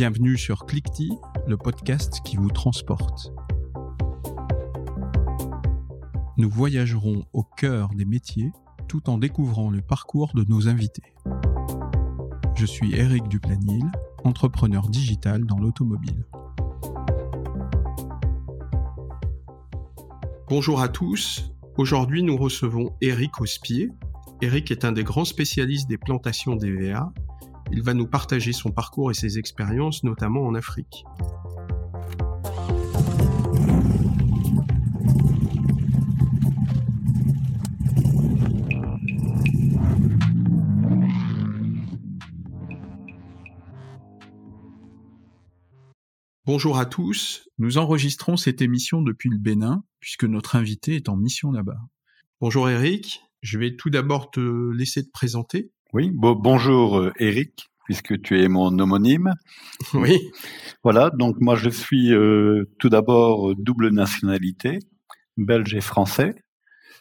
Bienvenue sur Clickty, le podcast qui vous transporte. Nous voyagerons au cœur des métiers tout en découvrant le parcours de nos invités. Je suis Eric Duplanil, entrepreneur digital dans l'automobile. Bonjour à tous. Aujourd'hui, nous recevons Eric Ospier. Eric est un des grands spécialistes des plantations d'EVA il va nous partager son parcours et ses expériences, notamment en Afrique. Bonjour à tous, nous enregistrons cette émission depuis le Bénin, puisque notre invité est en mission là-bas. Bonjour Eric, je vais tout d'abord te laisser te présenter. Oui, bonjour euh, Eric, puisque tu es mon homonyme. Oui. Voilà, donc moi je suis euh, tout d'abord double nationalité, belge et français.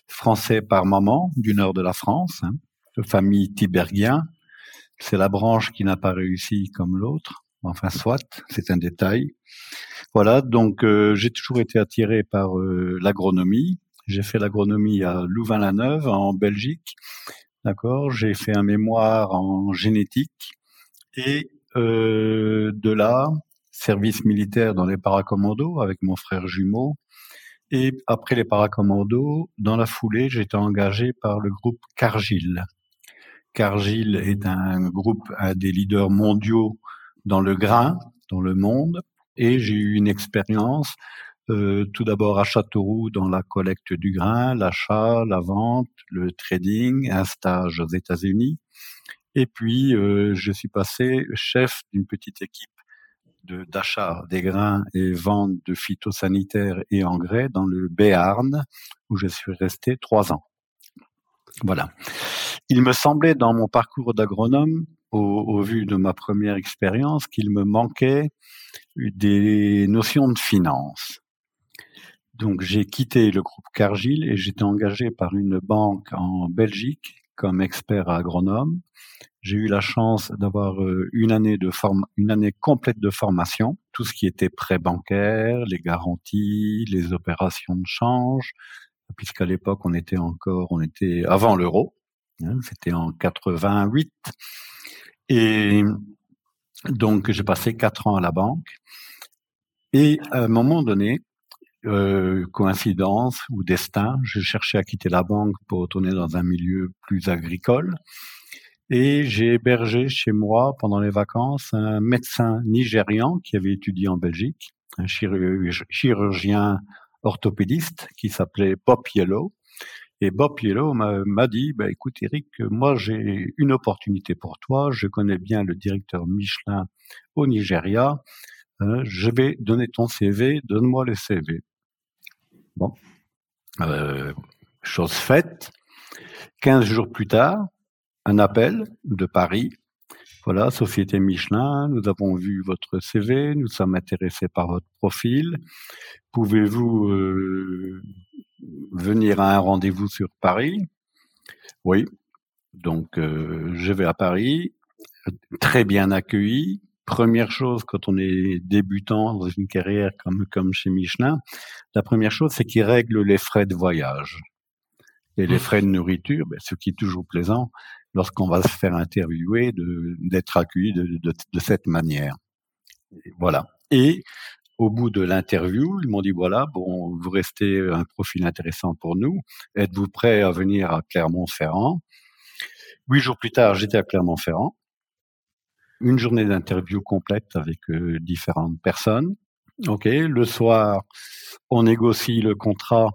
Français par maman, du nord de la France, hein, de famille tiberghien. C'est la branche qui n'a pas réussi comme l'autre. Enfin, soit, c'est un détail. Voilà, donc euh, j'ai toujours été attiré par l'agronomie. J'ai fait l'agronomie à Louvain-la-Neuve, en Belgique. D'accord, j'ai fait un mémoire en génétique et euh, de là, service militaire dans les paracommandos avec mon frère jumeau. Et après les paracommandos, dans la foulée, été engagé par le groupe Cargill. Cargill est un groupe, un des leaders mondiaux dans le grain, dans le monde. Et j'ai eu une expérience euh, tout d'abord à Châteauroux dans la collecte du grain, l'achat, la vente, le trading, un stage aux États-Unis. Et puis, euh, je suis passé chef d'une petite équipe d'achat des grains et vente de phytosanitaires et engrais dans le Béarn, où je suis resté trois ans. Voilà. Il me semblait dans mon parcours d'agronome, au, au, vu de ma première expérience, qu'il me manquait des notions de finance. Donc j'ai quitté le groupe Cargill et j'étais engagé par une banque en Belgique comme expert agronome. J'ai eu la chance d'avoir euh, une année de forme, une année complète de formation, tout ce qui était prêt bancaire, les garanties, les opérations de change, puisqu'à l'époque on était encore, on était avant l'euro, hein, c'était en 88, et donc j'ai passé quatre ans à la banque. Et à un moment donné, euh, coïncidence ou destin, je cherchais à quitter la banque pour retourner dans un milieu plus agricole. Et j'ai hébergé chez moi pendant les vacances un médecin nigérian qui avait étudié en Belgique, un chirurgien orthopédiste qui s'appelait Bob Yellow. Et Bob Yellow m'a dit, bah, écoute Eric, moi j'ai une opportunité pour toi, je connais bien le directeur Michelin au Nigeria, hein, je vais donner ton CV, donne-moi le CV. Bon, euh, chose faite. Quinze jours plus tard, un appel de Paris. Voilà, Société Michelin, nous avons vu votre CV, nous sommes intéressés par votre profil. Pouvez-vous euh, venir à un rendez-vous sur Paris? Oui. Donc, euh, je vais à Paris, très bien accueilli, première chose quand on est débutant dans une carrière comme, chez Michelin, la première chose, c'est qu'ils règlent les frais de voyage. Et les frais de nourriture, ben, ce qui est toujours plaisant lorsqu'on va se faire interviewer, d'être accueilli de, cette manière. voilà. Et au bout de l'interview, ils m'ont dit voilà, bon, vous restez un profil intéressant pour nous. Êtes-vous prêt à venir à Clermont-Ferrand? Huit jours plus tard, j'étais à Clermont-Ferrand une journée d'interview complète avec euh, différentes personnes. Ok, le soir, on négocie le contrat.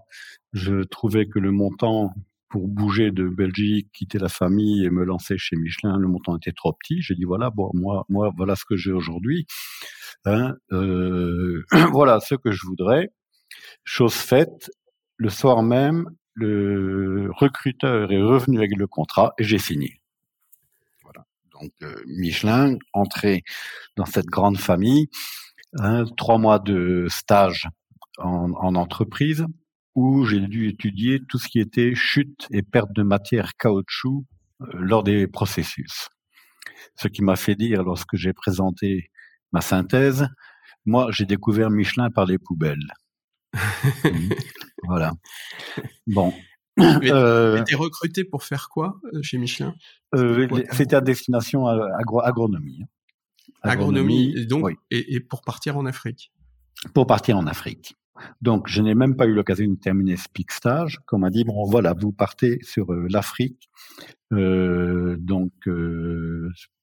Je trouvais que le montant pour bouger de Belgique, quitter la famille et me lancer chez Michelin, le montant était trop petit. J'ai dit voilà, moi, moi, voilà ce que j'ai aujourd'hui. Hein, euh, voilà ce que je voudrais. Chose faite, le soir même, le recruteur est revenu avec le contrat et j'ai signé donc euh, Michelin, entré dans cette grande famille, hein, trois mois de stage en, entreprise où j'ai dû étudier tout ce qui était chute et perte de matière caoutchouc euh, lors des processus. Ce qui m'a fait dire lorsque j'ai présenté ma synthèse. Moi, j'ai découvert Michelin par les poubelles. voilà. Bon. Euh, tu recruté pour faire quoi euh, chez Michelin? Euh, C'était à destination agronomie. Hein. Agronomie, donc, et, pour partir en Afrique? Pour partir en Afrique. Donc, je n'ai même pas eu l'occasion de terminer ce pic stage. Qu'on m'a dit, bon, voilà, vous partez sur l'Afrique, donc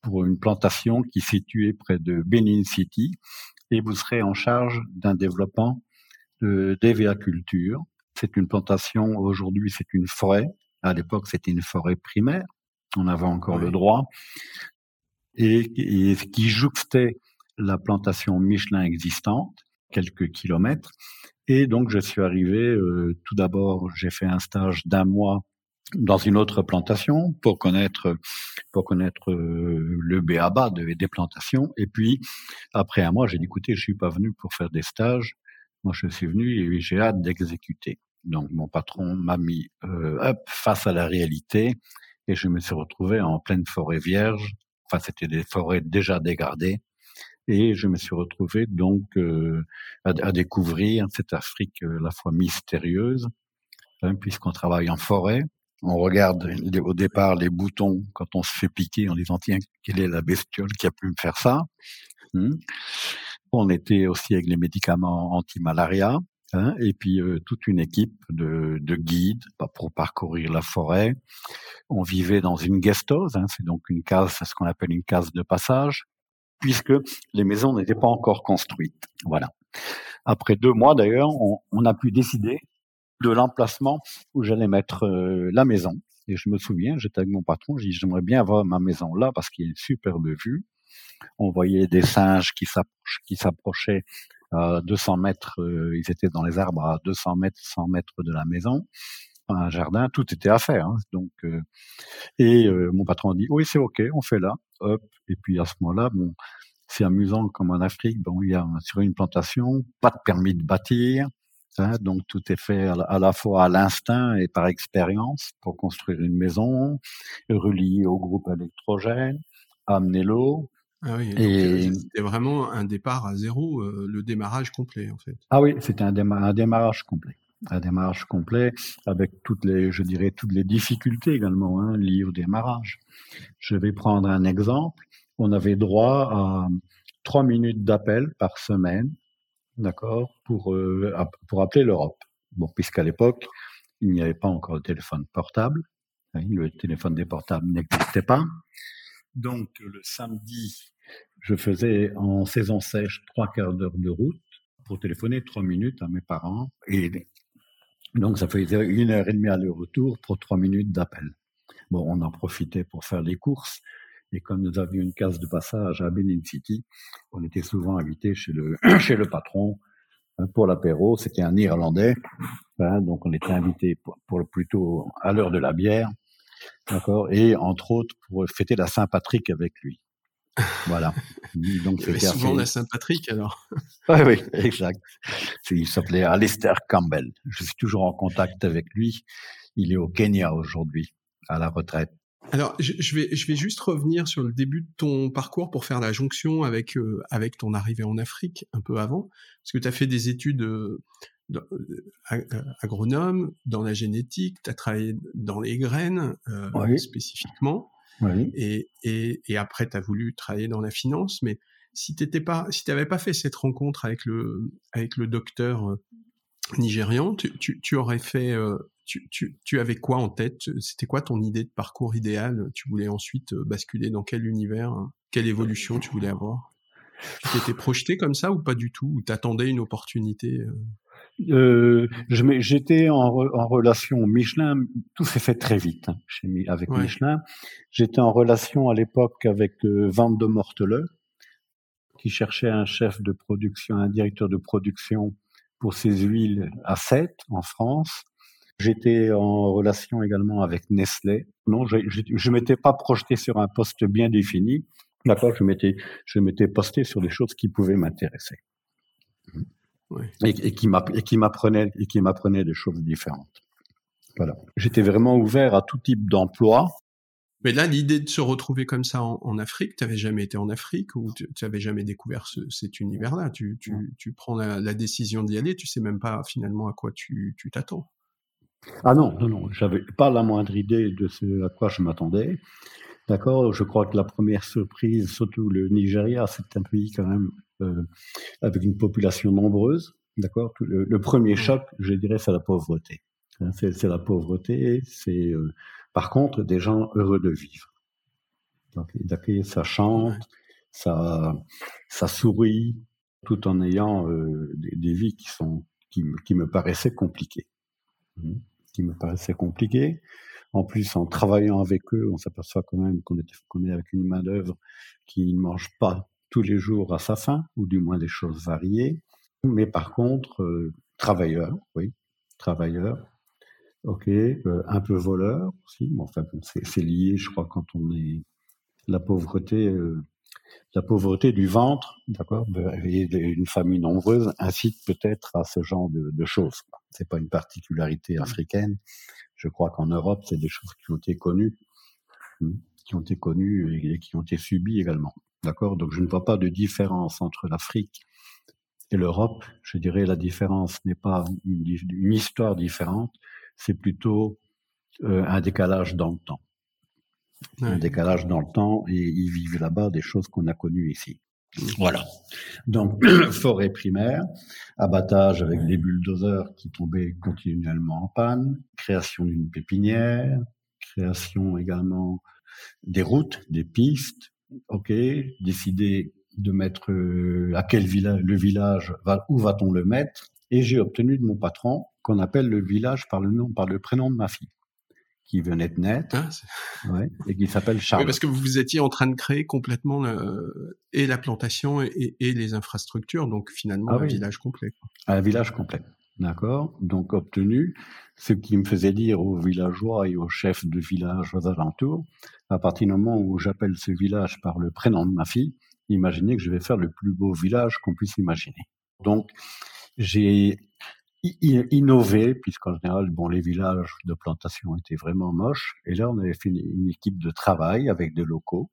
pour une plantation qui est située près de Benin City, et vous serez en charge d'un développement d'évéaculture. C'est une plantation, aujourd'hui c'est une forêt. À l'époque c'était une forêt primaire. On avait encore le droit. Et, et qui jouxtait la plantation Michelin existante, quelques kilomètres. Et donc je suis arrivé, euh, tout d'abord j'ai fait un stage d'un mois dans une autre plantation pour connaître pour connaître euh, le béaba de, des plantations et puis après un mois j'ai dit écoutez je suis pas venu pour faire des stages moi, je suis venu et j'ai hâte d'exécuter. Donc, mon patron m'a mis euh, face à la réalité et je me suis retrouvé en pleine forêt vierge. Enfin, c'était des forêts déjà dégradées. Et je me suis retrouvé donc euh, à, découvrir cette Afrique euh, la fois mystérieuse, hein, puisqu'on travaille en forêt. On regarde au départ les boutons quand on se fait piquer en disant tiens, quelle est la bestiole qui a pu me faire ça hmm. On était aussi avec les médicaments anti-malaria. Hein, et puis euh, toute une équipe de, de, guides pour parcourir la forêt. On vivait dans une guestose, hein, c'est donc une case, ce qu'on appelle une case de passage, puisque les maisons n'étaient pas encore construites. Voilà. Après deux mois d'ailleurs, on, on, a pu décider de l'emplacement où j'allais mettre euh, la maison. Et je me souviens, j'étais avec mon patron, j'ai dit j'aimerais bien avoir ma maison là parce qu'il y a une superbe vue. On voyait des singes qui s'approchaient à 200 mètres, euh, ils étaient dans les arbres à 200 mètres, 100 mètres de la maison, un jardin, tout était à faire. Hein. donc, euh, et euh, mon patron dit oui c'est ok, on fait là, hop. Et puis à ce moment-là, bon, c'est amusant comme en Afrique, bon il y a sur une plantation, pas de permis de bâtir, hein, donc tout est fait à la, fois à l'instinct et par expérience pour construire une maison, relier au groupe électrogène, amener l'eau, ah oui, et c'était vraiment un départ à zéro, euh, le démarrage complet en fait. Ah oui, c'était un, un, démarrage complet, un démarrage complet avec toutes les, je dirais toutes les difficultés également hein, liées au démarrage. Je vais prendre un exemple. On avait droit à trois minutes d'appel par semaine, d'accord, pour euh, pour appeler l'Europe. Bon, puisqu'à l'époque il n'y avait pas encore de téléphone portable, hein, le téléphone des portables n'existait pas. Donc le samedi, je faisais en saison sèche trois quarts d'heure de route pour téléphoner trois minutes à mes parents. Et donc ça faisait une heure et demie aller-retour pour trois minutes d'appel. Bon, on en profitait pour faire les courses. Et comme nous avions une case de passage à Benin City, on était souvent invités chez le, chez le patron hein, pour l'apéro. C'était un Irlandais, hein, donc on était invités pour, pour plutôt à l'heure de la bière. D'accord Et entre autres, pour fêter la Saint-Patrick avec lui. Voilà. Donc, c'était souvent la Saint-Patrick, alors. oui, oui, exact. Il s'appelait Alistair Campbell. Je suis toujours en contact avec lui. Il est au Kenya aujourd'hui, à la retraite. Alors, je, vais, je vais juste revenir sur le début de ton parcours pour faire la jonction avec, euh, avec ton arrivée en Afrique un peu avant. Parce que tu as fait des études euh, agronome, dans la génétique, tu as travaillé dans les graines euh, spécifiquement, et, et, et, après tu as voulu travailler dans la finance, mais si tu pas, si t'avais pas fait cette rencontre avec le, avec le docteur euh, nigérian, tu, tu, tu aurais fait, euh, tu, tu, tu, avais quoi en tête? C'était quoi ton idée de parcours idéal? Tu voulais ensuite basculer dans quel univers? Quelle évolution tu voulais avoir? Tu t'étais projeté comme ça ou pas du tout? Ou t'attendais une opportunité euh, j'étais en, en, relation Michelin, tout s'est fait très vite hein, chez, avec Michelin. J'étais en relation à l'époque avec euh, Van de Morteleux, qui cherchait un chef de production, un directeur de production pour ses huiles à 7 en France. J'étais en relation également avec Nestlé. Non, je, je m'étais pas projeté sur un poste bien défini. D'accord, je m'étais, je m'étais posté sur des choses qui pouvaient m'intéresser et, et, qui m'apprenait et qui m'apprenait des choses différentes. Voilà. J'étais vraiment ouvert à tout type d'emploi, Mais là, l'idée de se retrouver comme ça en, Afrique, tu n'avais jamais été en Afrique ou tu n'avais jamais découvert cet univers-là? Tu, tu, tu, prends la, décision d'y aller, tu sais même pas finalement à quoi tu t'attends. Ah non, non, non, j'avais pas la moindre idée de ce à quoi je m'attendais. D'accord, je crois que la première surprise, surtout le Nigeria, c'est un pays quand même euh, avec une population nombreuse. D'accord, le, premier choc, je dirais, c'est la pauvreté. Hein, c'est la pauvreté. C'est euh, par contre des gens heureux de vivre. Donc, ça chante, ça, ça sourit, tout en ayant euh, des, vies qui sont qui, qui me paraissaient compliquées. Mmh qui me paraissait compliqué. En plus, en travaillant avec eux, on s'aperçoit quand même qu'on est, avec une main-d'œuvre qui ne mange pas tous les jours à sa faim, ou du moins des choses variées. Mais par contre, euh, travailleur, oui, travailleur, ok, euh, un peu voleur aussi. Bon, enfin, c'est lié, je crois, quand on est la pauvreté, euh, la pauvreté du ventre, d'accord, une famille nombreuse incite peut-être à ce genre de, de choses. C'est pas une particularité mmh. africaine. Je crois qu'en Europe, c'est des choses qui ont été connues, mmh, qui ont été connues et, qui ont été subies également. D'accord Donc je ne vois pas de différence entre l'Afrique et l'Europe. Je dirais la différence n'est pas une, histoire différente, c'est plutôt euh, un décalage dans le temps. Un décalage dans le temps et ils vivent là-bas des choses qu'on a connues ici. Voilà. Donc, forêt primaire, abattage avec des bulldozers qui tombaient continuellement en panne, création d'une pépinière, création également des routes, des pistes, ok, décider de mettre euh, à quel village le village va, où va-t-on le mettre, et j'ai obtenu de mon patron qu'on appelle le village par le nom, par le prénom de ma fille qui venait de naître ah, ouais, et qui s'appelle Charles. Oui, parce que vous étiez en train de créer complètement et la plantation et, et, les infrastructures, donc finalement ah un village complet. Un village complet, d'accord. Donc obtenu, ce qui me faisait dire aux villageois et aux chefs de village aux alentours, à partir du moment où j'appelle ce village par le prénom de ma fille, imaginez que je vais faire le plus beau village qu'on puisse imaginer. Donc j'ai innover, puisqu'en général, bon, les villages de plantation étaient vraiment moches. Et là, on avait fait une, équipe de travail avec des locaux,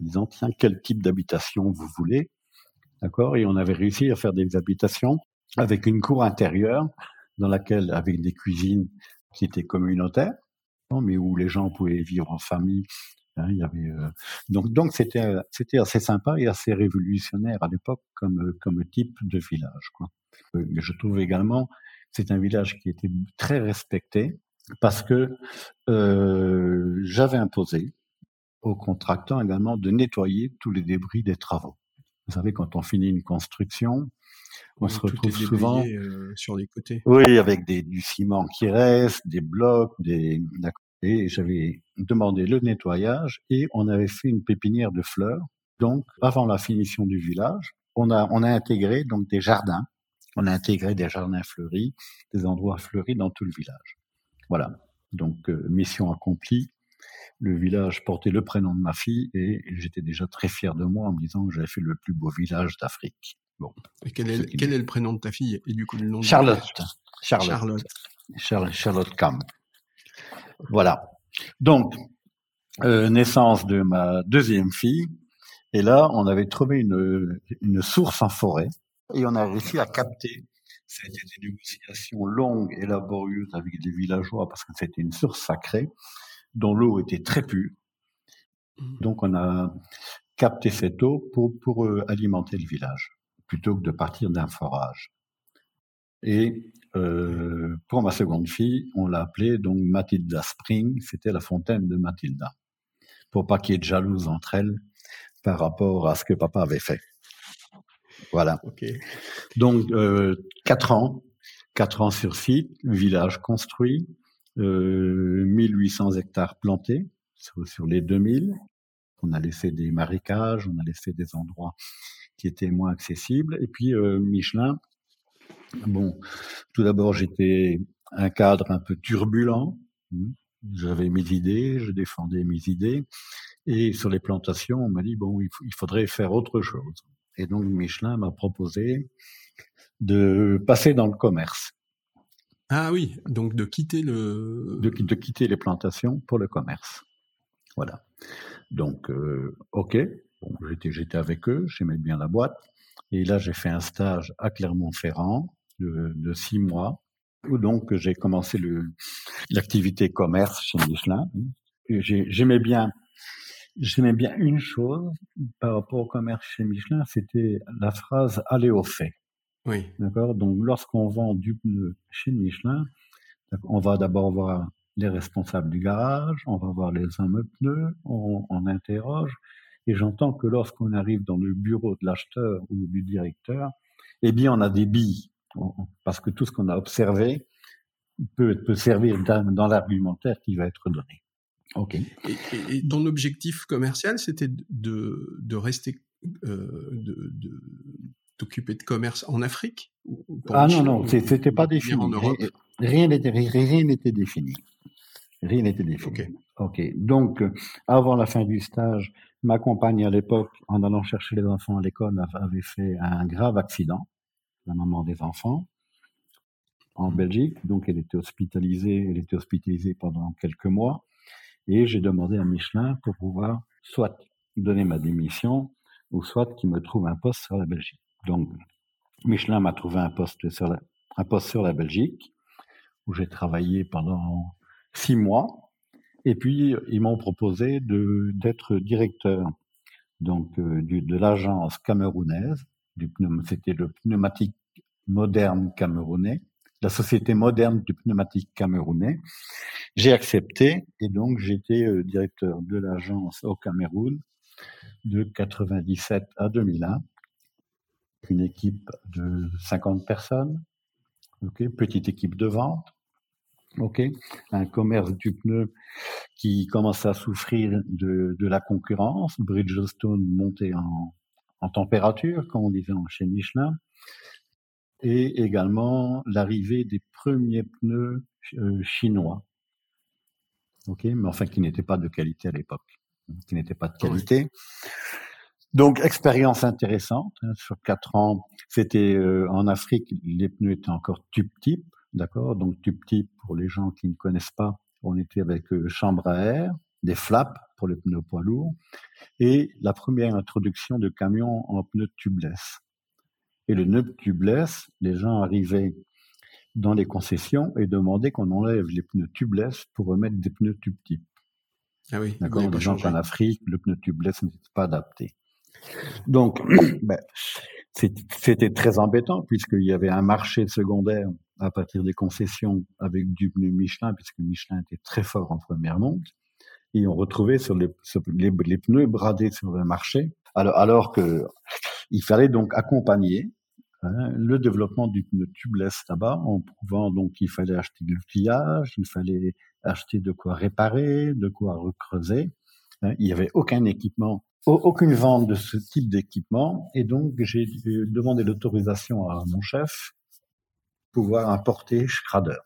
disant, tiens, quel type d'habitation vous voulez? D'accord? Et on avait réussi à faire des habitations avec une cour intérieure dans laquelle, avec des cuisines qui étaient communautaires, mais où les gens pouvaient vivre en famille. Hein, il y avait, euh, donc, donc c'était, c'était assez sympa et assez révolutionnaire à l'époque comme, comme type de village. Quoi. Euh, je trouve également c'est un village qui était très respecté parce que euh, j'avais imposé aux contractants également de nettoyer tous les débris des travaux. Vous savez, quand on finit une construction, on se retrouve souvent euh, sur les côtés. Oui, avec des, du ciment qui reste, des blocs, des et j'avais demandé le nettoyage et on avait fait une pépinière de fleurs. Donc, avant la finition du village, on a on a intégré donc des jardins on a intégré des jardins fleuris, des endroits fleuris dans tout le village. Voilà. Donc, euh, mission accomplie. Le village portait le prénom de ma fille et j'étais déjà très fier de moi en me disant que j'avais fait le plus beau village d'Afrique. Bon. Et quel est, quel est le prénom de ta fille et du coup le nom Charlotte. Charlotte. Charlotte. Charlotte Camp. Voilà. Donc, euh, naissance de ma deuxième fille. Et là, on avait trouvé une, une source en forêt et on a réussi à capter. Ça a été des négociations longues et laborieuses avec des villageois parce que c'était une source sacrée dont l'eau était très pure. Mmh. Donc on a capté cette eau pour, pour euh, alimenter le village plutôt que de partir d'un forage. Et euh, pour ma seconde fille, on l'a appelée donc Matilda Spring, c'était la fontaine de Matilda, pour pas qu'il y ait de jalouse entre elles par rapport à ce que papa avait fait. Voilà. Donc, euh, quatre ans, quatre ans sur site, village construit, euh, 1800 hectares plantés sur, sur, les 2000. On a laissé des marécages, on a laissé des endroits qui étaient moins accessibles. Et puis, euh, Michelin, bon, tout d'abord, j'étais un cadre un peu turbulent. J'avais mes idées, je défendais mes idées. Et sur les plantations, on m'a dit, bon, il faudrait faire autre chose. Et donc Michelin m'a proposé de passer dans le commerce. Ah oui, donc de quitter le... De, quitter les plantations pour le commerce. Voilà. Donc, ok, bon, j'étais avec eux, j'aimais bien la boîte. Et là, j'ai fait un stage à Clermont-Ferrand de, de, six mois, où donc j'ai commencé l'activité commerce chez Michelin. J'aimais bien, j'aimais bien une chose par rapport au commerce chez Michelin, c'était la phrase aller au fait. Oui. D'accord? Donc, lorsqu'on vend du pneu chez Michelin, on va d'abord voir les responsables du garage, on va voir les hommes pneus, on, on interroge, et j'entends que lorsqu'on arrive dans le bureau de l'acheteur ou du directeur, eh bien, on a des billes, parce que tout ce qu'on a observé peut, peut servir dans l'argumentaire qui va être donné. Ok. Et, et, ton objectif commercial, c'était de, de rester, euh, de, de t'occuper de commerce en Afrique Ah non, non, c'était pas défini. Rien n'était rien n'était défini. Rien n'était défini. ok. Donc, avant la fin du stage, Ma compagne, à l'époque, en allant chercher les enfants à l'école, avait fait un grave accident, la maman des enfants, en mmh. Belgique. Donc, elle était hospitalisée, elle était hospitalisée pendant quelques mois. Et j'ai demandé à Michelin pour pouvoir soit donner ma démission, ou soit qu'il me trouve un poste sur la Belgique. Donc, Michelin m'a trouvé un poste sur la, un poste sur la Belgique, où j'ai travaillé pendant six mois. Et puis, ils m'ont proposé d'être directeur donc, euh, de l'agence camerounaise. C'était le pneumatique moderne camerounais, la société moderne du pneumatique camerounais. J'ai accepté et donc j'étais euh, directeur de l'agence au Cameroun de 97 à 2001. Une équipe de 50 personnes, petite équipe de vente, un commerce du pneu qui commence à souffrir de, la concurrence, Bridgestone monté en, en température, comme on disait chez Michelin, et également l'arrivée des premiers pneus euh, chinois, ok, mais enfin qui n'étaient pas de qualité à l'époque, qui n'étaient pas de qualité. Donc expérience intéressante hein, sur quatre ans. C'était euh, en Afrique, les pneus étaient encore tube type, D'accord? Donc tube type, pour les gens qui ne connaissent pas, on était avec euh, chambre à air, des flaps pour les pneus poids lourds, et la première introduction de camions en pneus tubeless. Et le pneu tubeless, les gens arrivaient dans les concessions et demandaient qu'on enlève les pneus tubeless pour remettre des pneus tube type. Ah oui, D'accord Les gens qu'en Afrique, le pneu tubeless n'était pas adapté. Donc, ben, c'était très embêtant puisqu'il y avait un marché secondaire à partir des concessions avec du pneu Michelin, puisque Michelin était très fort en première monte, et on retrouvait sur les, les, pneus bradés sur le marché, alors, alors que il fallait donc accompagner hein, le développement du pneu tubeless là-bas, en prouvant donc qu'il fallait acheter de l'outillage, il fallait acheter de quoi réparer, de quoi recreuser. Hein, il n'y avait aucun équipement aucune vente de ce type d'équipement et donc j'ai demandé l'autorisation à mon chef pouvoir importer Schrader.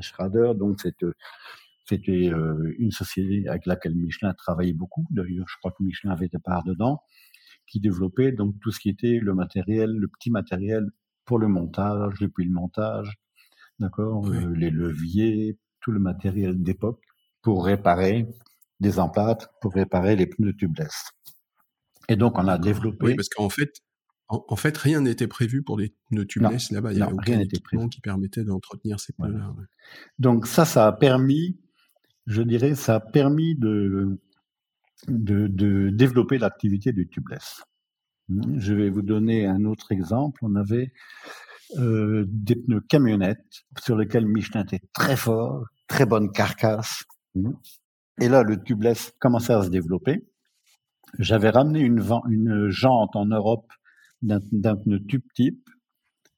Schrader, donc, c'était euh, une société avec laquelle Michelin travaillait beaucoup. D'ailleurs, je crois que Michelin avait des parts dedans, qui développait donc tout ce qui était le matériel, le petit matériel pour le montage, depuis le montage, d'accord, euh, les leviers, tout le matériel d'époque pour réparer des empâtes, pour réparer les pneus tubeless. Et donc, on a développé. Oui, parce qu'en fait, en, fait, rien n'était prévu pour les pneus tubeless là-bas. Il y avait aucun équipement qui permettait d'entretenir ces pneus-là. Donc ça, ça a permis, je dirais, ça a permis de, de, de développer l'activité du tubeless. Hmm, je vais vous donner un autre exemple. On avait euh, des pneus camionnettes sur lesquels Michelin était très fort, très bonne carcasse. Hmm. Et là, le tubeless commençait à se développer. J'avais ramené une, une jante en Europe d'un pneu tube type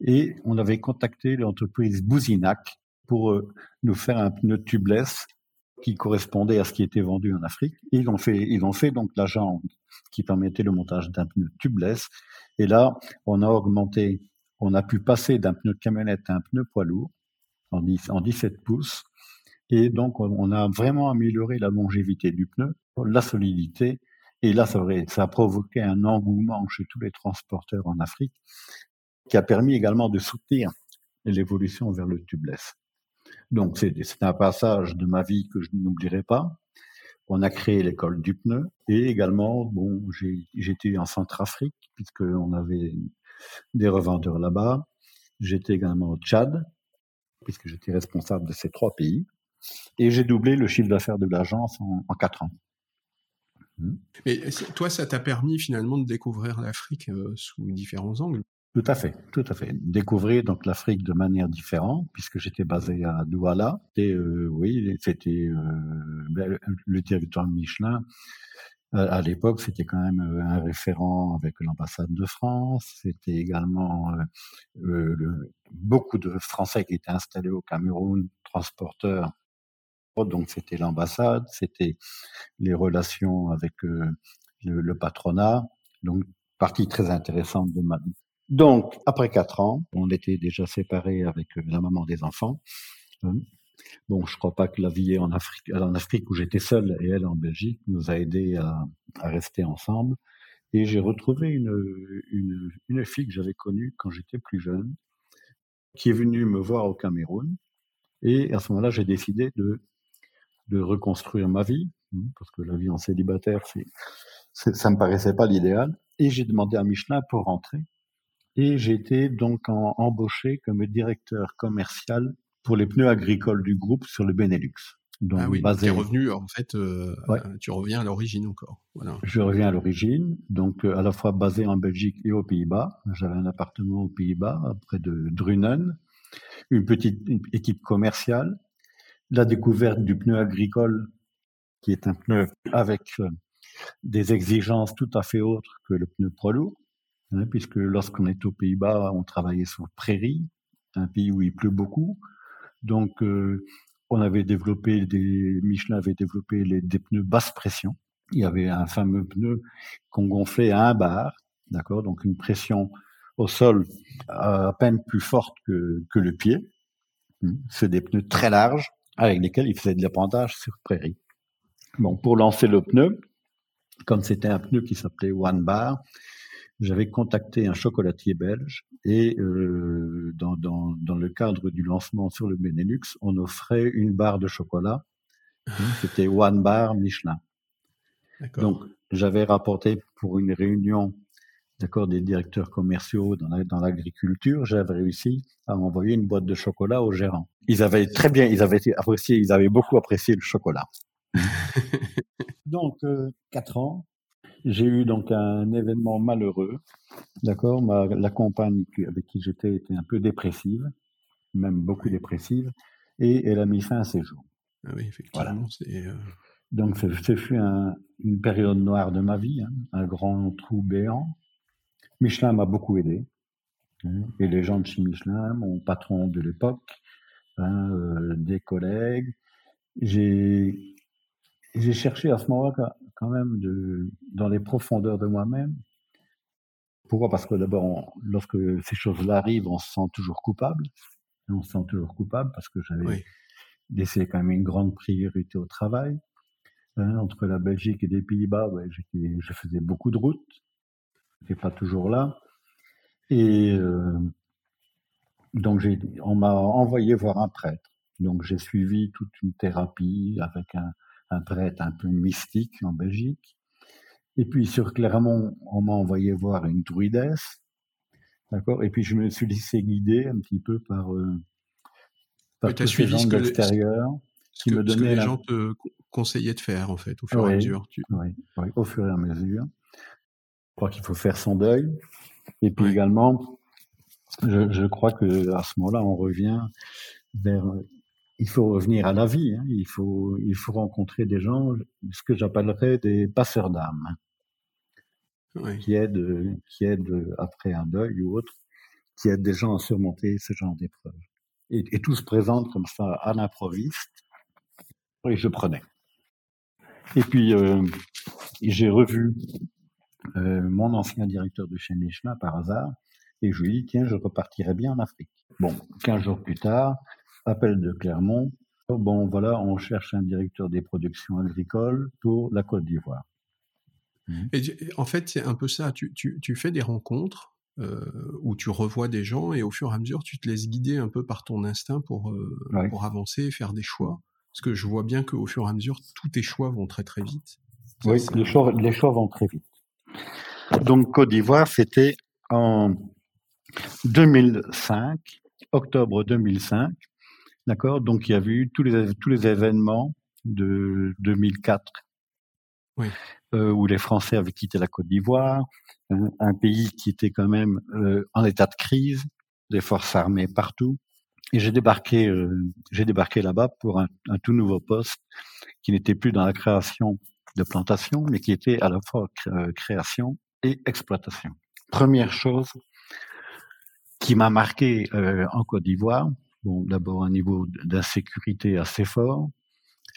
et on avait contacté l'entreprise Bouzinac pour euh, nous faire un pneu tubeless qui correspondait à ce qui était vendu en Afrique. Ils ont fait, ils ont fait donc la jambe qui permettait le montage d'un pneu tubeless. Et là, on a augmenté, on a pu passer d'un pneu de camionnette à un pneu poids lourd en, 10, en 17 pouces. Et donc, on a vraiment amélioré la longévité du pneu, la solidité et là, ça, ça a provoqué un engouement chez tous les transporteurs en Afrique, qui a permis également de soutenir l'évolution vers le tubeless. Donc, c'est un passage de ma vie que je n'oublierai pas. On a créé l'école du pneu et également, bon, j'étais en Centrafrique puisqu'on avait des revendeurs là-bas. J'étais également au Tchad puisque j'étais responsable de ces trois pays et j'ai doublé le chiffre d'affaires de l'agence en, quatre ans. Mais toi, ça t'a permis finalement de découvrir l'Afrique euh, sous différents angles. Tout à fait, tout à fait. Découvrir donc l'Afrique de manière différente, puisque j'étais basé à Douala. Et euh, oui, c'était euh, ben, le territoire Michelin. À l'époque, c'était quand même un référent avec l'ambassade de France. C'était également beaucoup de Français qui étaient installés au Cameroun, transporteurs donc c'était l'ambassade, c'était les relations avec euh, le, patronat, donc partie très intéressante de ma. Donc après quatre ans, on était déjà séparés avec euh, la maman des enfants. Hein. Bon, je crois pas que la vie en Afrique, en Afrique où j'étais seul et elle en Belgique nous a aidés à, rester ensemble. Et j'ai retrouvé une, une, une fille que j'avais connue quand j'étais plus jeune, qui est venue me voir au Cameroun. Et à ce moment-là, j'ai décidé de de reconstruire ma vie, hein, parce que la vie en célibataire, c'est, ça me paraissait pas l'idéal. Et j'ai demandé à Michelin pour rentrer. Et j'ai été donc embauché comme directeur commercial pour les pneus agricoles du groupe sur le Benelux. Donc, ah oui, basé... revenu, en fait, euh, tu reviens à l'origine encore. Voilà. Je reviens à l'origine, donc euh, à la fois basé en Belgique et aux Pays-Bas. J'avais un appartement aux Pays-Bas, près de Drunen, une petite équipe commerciale, la découverte du pneu agricole, qui est un pneu avec euh, des exigences tout à fait autres que le pneu poids lourd, hein, puisque lorsqu'on est aux Pays-Bas, on travaillait sur prairie, un pays où il pleut beaucoup. Donc, euh, on avait développé des, Michelin avait développé les, des pneus basse pression. Il y avait un fameux pneu qu'on gonflait à un bar, d'accord, donc une pression au sol à peine plus forte que, que le pied. C'est des pneus très larges avec lesquels il faisait de l'apprentissage sur prairie. Bon, pour lancer le pneu, comme c'était un pneu qui s'appelait One Bar, j'avais contacté un chocolatier belge et euh, dans, dans, dans, le cadre du lancement sur le Benelux, on offrait une barre de chocolat. C'était One Bar Michelin. Donc, j'avais rapporté pour une réunion d'accord, des directeurs commerciaux dans l'agriculture, j'avais réussi à envoyer une boîte de chocolat au gérant. Ils avaient très bien, ils avaient apprécié, ils avaient beaucoup apprécié le chocolat. donc, euh, quatre ans, j'ai eu donc un événement malheureux, d'accord. La compagne avec qui j'étais était un peu dépressive, même beaucoup dépressive, et elle a mis fin à ses jours. Ah oui, effectivement, euh, Donc, ce fut une période noire de ma vie, hein, un grand trou béant. Michelin m'a beaucoup aidé. Hein, et les gens de chez Michelin, mon patron de l'époque, hein, euh, des collègues. J'ai j'ai cherché à ce moment-là quand même de, dans les profondeurs de moi-même. Pourquoi? Parce que d'abord, lorsque ces choses-là arrivent, on se sent toujours coupable. On se sent toujours coupable parce que j'avais laissé quand même une grande priorité au travail. Hein, entre la Belgique et les Pays-Bas, ouais, je faisais beaucoup de routes n'était pas toujours là. Et euh, donc on m'a envoyé voir un prêtre. Donc j'ai suivi toute une thérapie avec un, un, prêtre un peu mystique en Belgique. Et puis sur Clermont, on m'a envoyé voir une druidesse. D'accord? Et puis je me suis laissé guider un petit peu par, euh, par tous ces gens de l'extérieur qui me donnaient. Ce que les gens te conseillaient de faire en fait, au fur et à mesure. Oui, oui, au fur et à mesure crois qu'il faut faire son deuil. Et puis également, je, crois que à ce moment-là, on revient vers. Il faut revenir à la vie. Hein. Il faut il faut rencontrer des gens, ce que j'appellerais des passeurs d'âme, qui aident qui aident après un deuil ou autre, qui aident des gens à surmonter ce genre d'épreuves. Et, tout se présente comme ça à l'improviste. Et je prenais. Et puis euh, j'ai revu euh, mon ancien directeur de chez Michelin par hasard, et je lui dis, tiens, je repartirai bien en Afrique. Bon, 15 jours plus tard, appel de Clermont, bon, voilà, on cherche un directeur des productions agricoles pour la Côte d'Ivoire. Mmh. en fait, c'est un peu ça, tu, tu, tu fais des rencontres, euh, où tu revois des gens et au fur et à mesure tu te laisses guider un peu par ton instinct pour, euh, pour avancer et faire des choix. Parce que je vois bien qu'au fur et à mesure, tous tes choix vont très très vite. oui, les choix, les choix vont très vite. Donc Côte d'Ivoire, c'était en 2005, octobre 2005. D'accord Donc il y a eu tous les, tous les événements de 2004 oui. euh, où les Français avaient quitté la Côte d'Ivoire, un, un, pays qui était quand même euh, en état de crise, des forces armées partout. Et j'ai débarqué, euh, j'ai débarqué là-bas pour un, un, tout nouveau poste qui n'était plus dans la création de plantations, mais qui était à la fois euh, création et exploitation. Première chose qui m'a marqué en Côte d'Ivoire, bon, d'abord un niveau d'insécurité assez fort.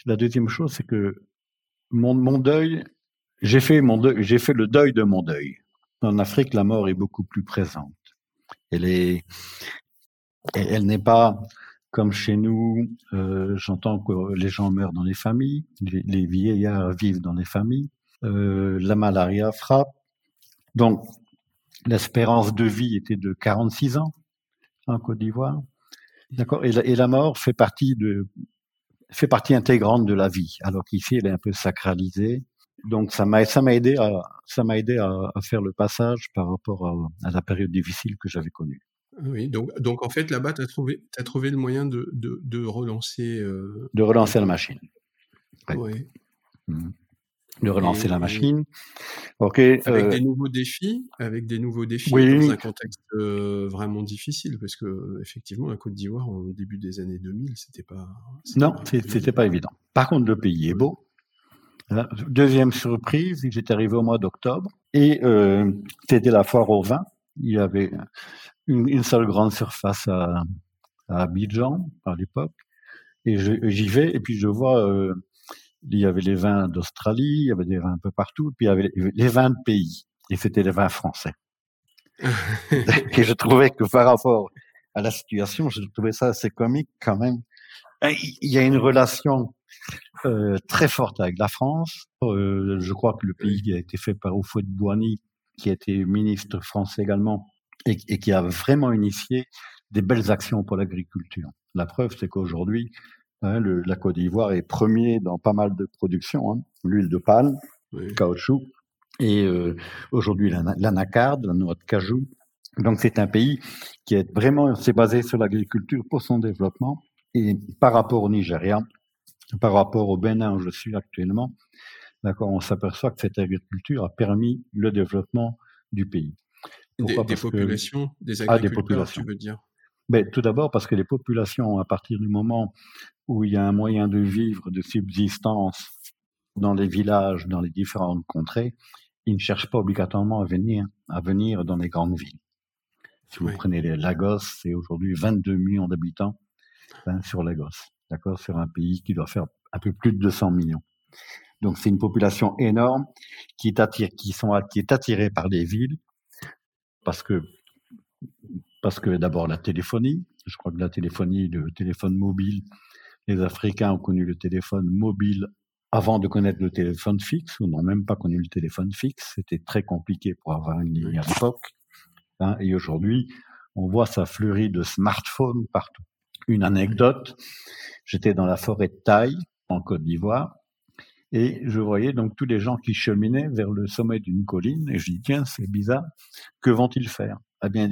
La deuxième chose, c'est que mon, mon deuil, j'ai fait le deuil de mon deuil. En Afrique, la mort est beaucoup plus présente. Elle est, elle n'est pas comme chez nous. Euh, J'entends que les gens meurent dans les familles, les, les vieillards vivent dans les familles. Euh, la malaria frappe. Donc, l'espérance de vie était de 46 ans en Côte d'Ivoire. D'accord. Et, et, la mort fait partie de fait partie intégrante de la vie, alors qu'ici elle est un peu sacralisée. Donc ça m'a ça m'a aidé à ça m'a aidé à, à, faire le passage par rapport à, à la période difficile que j'avais connue. Oui, donc, donc en fait là-bas, tu as trouvé, as trouvé le moyen de, de, de relancer. Euh... De relancer la machine. Oui. Ouais. Mmh. De relancer Et- la machine. Ok. Avec euh, des nouveaux défis, avec des nouveaux défis Oui. dans un contexte euh, vraiment difficile, parce que effectivement, la Côte d'Ivoire au début des années 2000, c'était pas. Non, c'était pas évident. Par contre, le pays est beau. Deuxième surprise, j'étais arrivé au mois d'octobre et euh, c'était la foire au vin. Il y avait une, une seule grande surface à, à Abidjan à l'époque. Et j'y vais et puis je vois, euh, il y avait les vins d'Australie, il y avait des vins un peu partout, puis il y avait les, vins de pays. Et c'était les vins français. Et je trouvais que par rapport à la situation, je trouvais ça assez comique quand même. Euh, Il y a une relation euh, très forte avec la France. Euh, je crois que le pays a été fait par Houphouët Boigny, qui a été ministre français également, et, et qui a vraiment initié des belles actions pour l'agriculture. La preuve, c'est qu'aujourd'hui, hein, le- la Côte d'Ivoire est premier dans pas mal de productions. Hein. L'huile de palme, Oui. caoutchouc, et euh, aujourd'hui l'anacarde, la noix de cajou. Donc c'est un pays qui est vraiment s'est basé sur l'agriculture pour son développement. Et par rapport au Nigeria, par rapport au Bénin où je suis actuellement, d'accord, on s'aperçoit que cette agriculture a permis le développement du pays. Pourquoi des que- populations, des Ah, des agriculteurs, populations. tu veux dire? Mais tout d'abord parce que les populations, à partir du moment où il y a un moyen de vivre, de subsistance dans les villages, dans les différentes contrées, ils ne cherchent pas obligatoirement à venir, à venir dans les grandes villes. Si vous Oui. prenez les Lagos, c'est aujourd'hui 22 millions d'habitants hein, sur Lagos, d'accord, sur un pays qui doit faire un peu plus de 200 millions. Donc c'est une population énorme qui est attirée, qui sont, qui est attirée par les villes parce que parce que d'abord la téléphonie, je crois que la téléphonie, le téléphone mobile, les Africains ont connu le téléphone mobile avant de connaître le téléphone fixe, ou n'ont même pas connu le téléphone fixe. C'était très compliqué pour avoir une ligne à l'époque. hein. et aujourd'hui, on voit ça fleurit de smartphones partout. Une anecdote, j'étais dans la forêt de Taille, en Côte d'Ivoire, et je voyais donc tous les gens qui cheminaient vers le sommet d'une colline, et je dis, tiens, c'est bizarre, que vont-ils faire? Eh bien,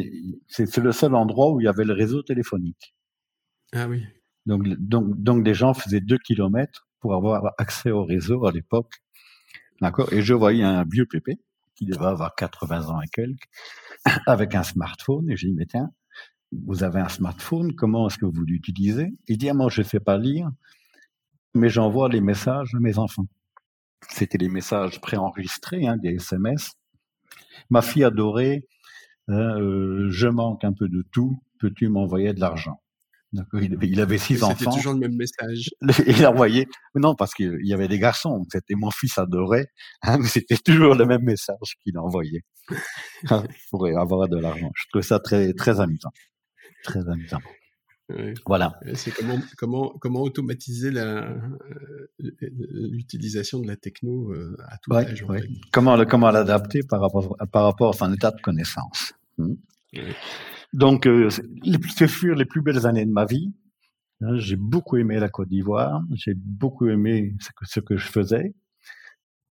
c'est le seul endroit où il y avait le réseau téléphonique. Ah oui. Donc, donc, donc des gens faisaient deux kilomètres pour avoir accès au réseau à l'époque. D'accord? Et je voyais un vieux pépé qui devait avoir 80 ans et quelques, avec un smartphone, et j'ai dit, mais tiens, vous avez un smartphone, comment est-ce que vous l'utilisez? Il dit, ah, moi, je ne sais pas lire, mais j'envoie les messages à mes enfants. C'était les messages préenregistrés, hein, des SMS. Ma fille adorée, euh, je manque un peu de tout, peux-tu m'envoyer de l'argent? Il, avait- il avait six C'était enfants. toujours le même message. Il envoyait, non, parce qu'il y avait des garçons, c'était mon fils adoré, hein, mais c'était toujours le même message qu'il envoyait hein, pour avoir de l'argent. Je trouvais ça très, très amusant. Très amusant. Ouais. Voilà. C'est comment, comment, comment automatiser euh, l'utilisation de la techno euh, à tout Ouais, âge. ouais. Comment, comment l'adapter par rapport, par rapport à son état de connaissance. Hmm. Donc, euh, c'est- furent les plus belles années de ma vie. Hein, j'ai beaucoup aimé la Côte d'Ivoire, j'ai beaucoup aimé ce que, je faisais,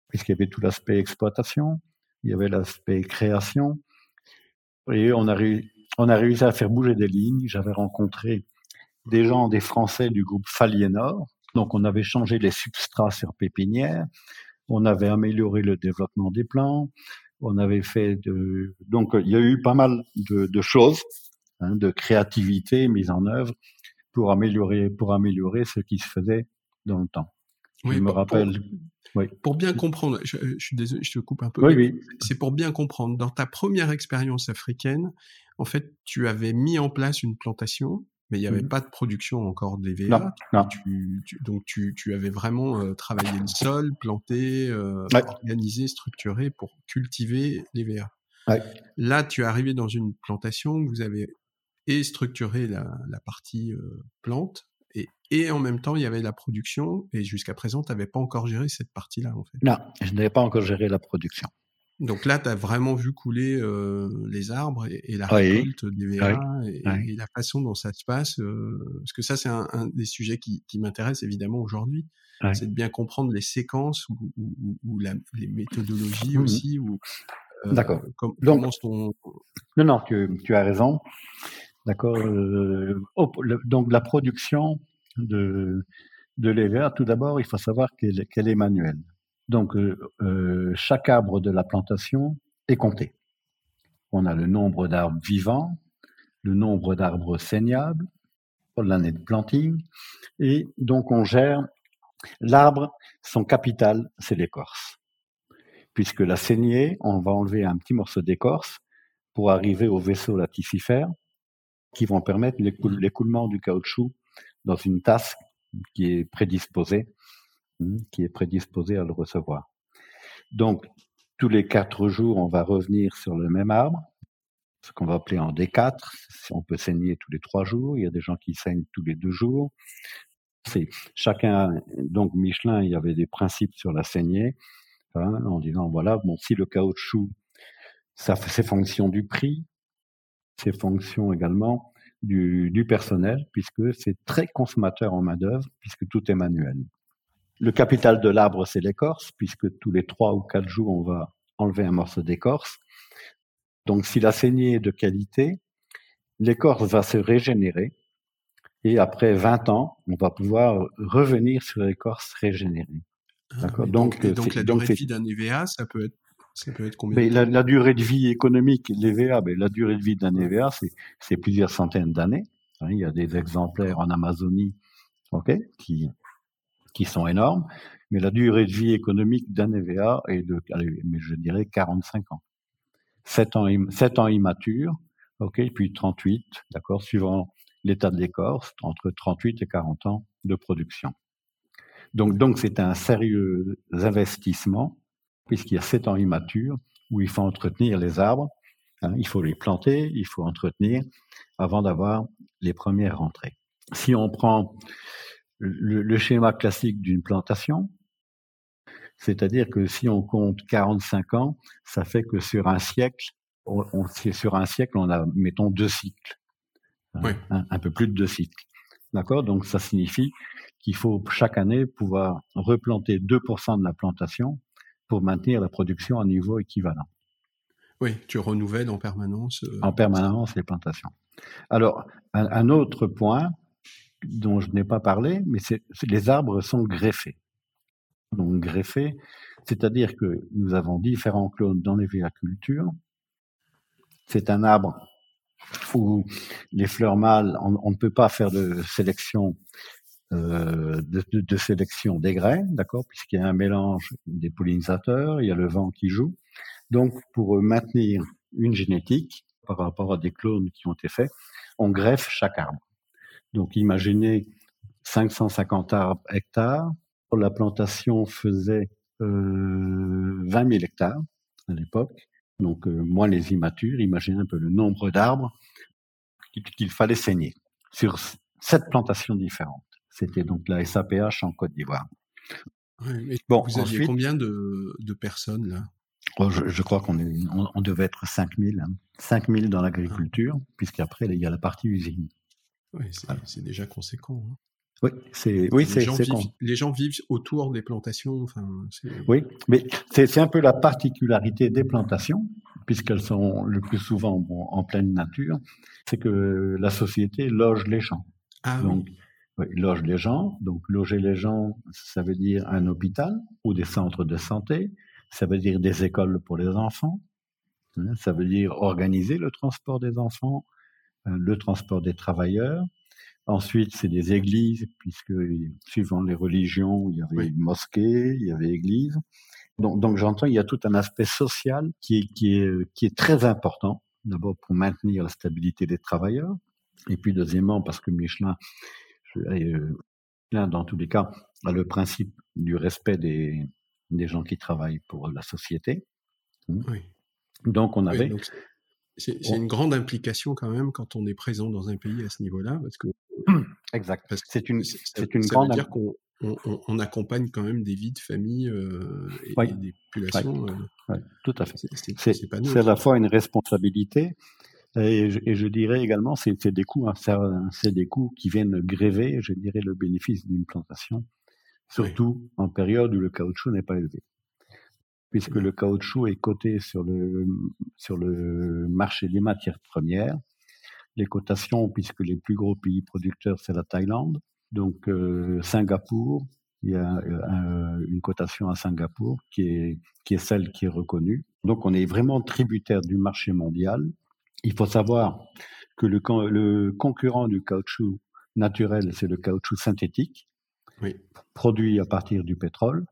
puisqu'il y avait tout l'aspect exploitation, il y avait l'aspect création, et on a, réussi à faire bouger des lignes. J'avais rencontré des gens, des Français du groupe Faliénor, donc on avait changé les substrats sur pépinière, on avait amélioré le développement des plants, on avait fait de... Donc il y a eu pas mal de, de choses, hein, de créativité mise en œuvre pour améliorer, pour améliorer ce qui se faisait dans le temps. Oui, je me rappelle. Pour, oui. pour bien comprendre, je, suis désolé, je te coupe un peu. Oui, oui. C'est pour bien comprendre. Dans ta première expérience africaine, en fait, tu avais mis en place une plantation, mais il n'y avait mmh pas de production encore d'EVA. Non, non. Tu, donc tu, tu, avais vraiment euh, travaillé le sol, planté, euh, organisé, structuré pour cultiver l'EVA. Ouais. Là, tu es arrivé dans une plantation, vous avez et structurer la, la partie euh, plante. Et, et, en même temps, il y avait la production. Et jusqu'à présent, tu n'avais pas encore géré cette partie-là, en fait. Non, je n'avais pas encore géré la production. Donc là, tu as vraiment vu couler euh, les arbres et, la récolte des VA et, et, la façon dont ça se passe. Euh, parce que ça, c'est un, un, des sujets qui, qui m'intéresse évidemment aujourd'hui. C'est de bien comprendre les séquences ou, ou, ou la, les méthodologies aussi. Ou, euh, D'accord. Com donc, ton... Non, non, tu, tu as raison. D'accord. Donc la production de, de l'EVA, tout d'abord, il faut savoir qu'elle qu est manuelle. Donc euh, euh, chaque arbre de la plantation est compté. On a le nombre d'arbres vivants, le nombre d'arbres saignables l'année de planting, et donc on gère l'arbre, son capital, c'est l'écorce. Puisque la saignée, on va enlever un petit morceau d'écorce pour arriver au vaisseau laticifère, qui vont permettre l'écoulement du caoutchouc dans une tasse qui est prédisposée, qui est prédisposée à le recevoir. Donc, tous les quatre jours, on va revenir sur le même arbre, ce qu'on va appeler en D4. On peut saigner tous les trois jours. Il y a des gens qui saignent tous les deux jours. C'est chacun. Donc Michelin, il y avait des principes sur la saignée, hein, en disant voilà, bon, si le caoutchouc, ça fait ses du prix, ses fonctions également du, personnel, puisque c'est très consommateur en main-d'œuvre, puisque tout est manuel. Le capital de l'arbre, c'est l'écorce, puisque tous les trois ou quatre jours, on va enlever un morceau d'écorce. Donc, si la saignée est de qualité, l'écorce va se régénérer. Et après 20 ans, on va pouvoir revenir sur l'écorce régénérée. Ah, donc, la durée de vie d'un EVA, ça peut être ça peut être combien mais la, la, durée de vie économique, l'EVA, mais la durée de vie d'un EVA, c'est plusieurs centaines d'années. Hein, il y a des exemplaires en Amazonie, ok, qui qui sont énormes, mais la durée de vie économique d'un EVA est de, mais je dirais 45 ans. 7 ans, 7 ans immature, ok, puis 38, d'accord, suivant l'état de l'écorce, entre 38 et 40 ans de production. Donc, donc c'est un sérieux investissement puisqu'il y a sept ans immatures où il faut entretenir les arbres. Hein, il faut les planter, il faut entretenir avant d'avoir les premières rentrées. Si on prend le, le schéma classique d'une plantation, c'est-à-dire que si on compte 45 ans, ça fait que sur un siècle, on, on sur un siècle, on a, mettons, deux cycles. Hein, oui. un, un, peu plus de deux cycles. D'accord? Donc ça signifie qu'il faut chaque année pouvoir replanter 2% de la plantation pour maintenir la production à niveau équivalent. Oui, tu renouvelles en permanence. Euh... En permanence les plantations. Alors, un, un autre point dont je n'ai pas parlé, mais c'est les arbres sont greffés. Donc greffés, c'est-à-dire que nous avons différents clones dans les véhicultures. C'est un arbre où les fleurs mâles, on, ne peut pas faire de sélection euh, de, de, de, sélection des graines, d'accord, puisqu'il y a un mélange des pollinisateurs, il y a le vent qui joue. Donc, pour maintenir une génétique par rapport à des clones qui ont été faits, on greffe chaque arbre. Donc, imaginez 550 arbres hectares. La plantation faisait euh, 20 000 hectares à l'époque. Donc, euh, moins les immatures, imaginez un peu le nombre d'arbres qu'il fallait saigner sur sept plantations différentes. C'était donc la SAPH en Côte d'Ivoire. Oui, bon, vous aviez ensuite, combien de, de, personnes là? Oh, je, je, crois qu'on on, on, devait être 5000. Hein. 5000 dans l'agriculture, ah. puisqu'après, il y a la partie usine. Oui, c'est déjà conséquent. Hein. Oui, c'est oui, c'est les gens vivent autour des plantations. Enfin, oui, mais c'est un peu la particularité des plantations, puisqu'elles sont le plus souvent en pleine nature, c'est que la société loge les gens. Ah, donc, oui. loge les gens. Donc, loger les gens, ça veut dire un hôpital ou des centres de santé. Ça veut dire des écoles pour les enfants. Hein, ça veut dire organiser le transport des enfants, le transport des travailleurs. Ensuite, c'est des églises, puisque suivant les religions, il y avait une mosquée, il y avait église. Donc, donc j'entends, il y a tout un aspect social qui est, qui est, qui est très important. D'abord pour maintenir la stabilité des travailleurs, et puis deuxièmement parce que Michelin, euh, dans tous les cas, a le principe du respect des, des gens qui travaillent pour la société. Mmh. Oui. Donc on avait. C'est une grande implication quand même quand on est présent dans un pays à ce niveau-là, parce que. Exact. C'est une, c'est une ça grande. Veut dire qu'on on, accompagne quand même des vies de famille euh, et, des populations. Euh, tout à fait. C'est à la fois une responsabilité et je, et je dirais également c'est des coûts, hein, c'est des coûts qui viennent gréver, je dirais, le bénéfice d'une plantation, surtout en période où le caoutchouc n'est pas élevé puisque le caoutchouc est coté sur le, sur le marché des matières premières. Les cotations, puisque les plus gros pays producteurs, c'est la Thaïlande, donc euh, Singapour, il y a euh, une cotation à Singapour qui est, qui est celle qui est reconnue. Donc on est vraiment tributaire du marché mondial. Il faut savoir que le, le concurrent du caoutchouc naturel, c'est le caoutchouc synthétique, produit à partir du pétrole.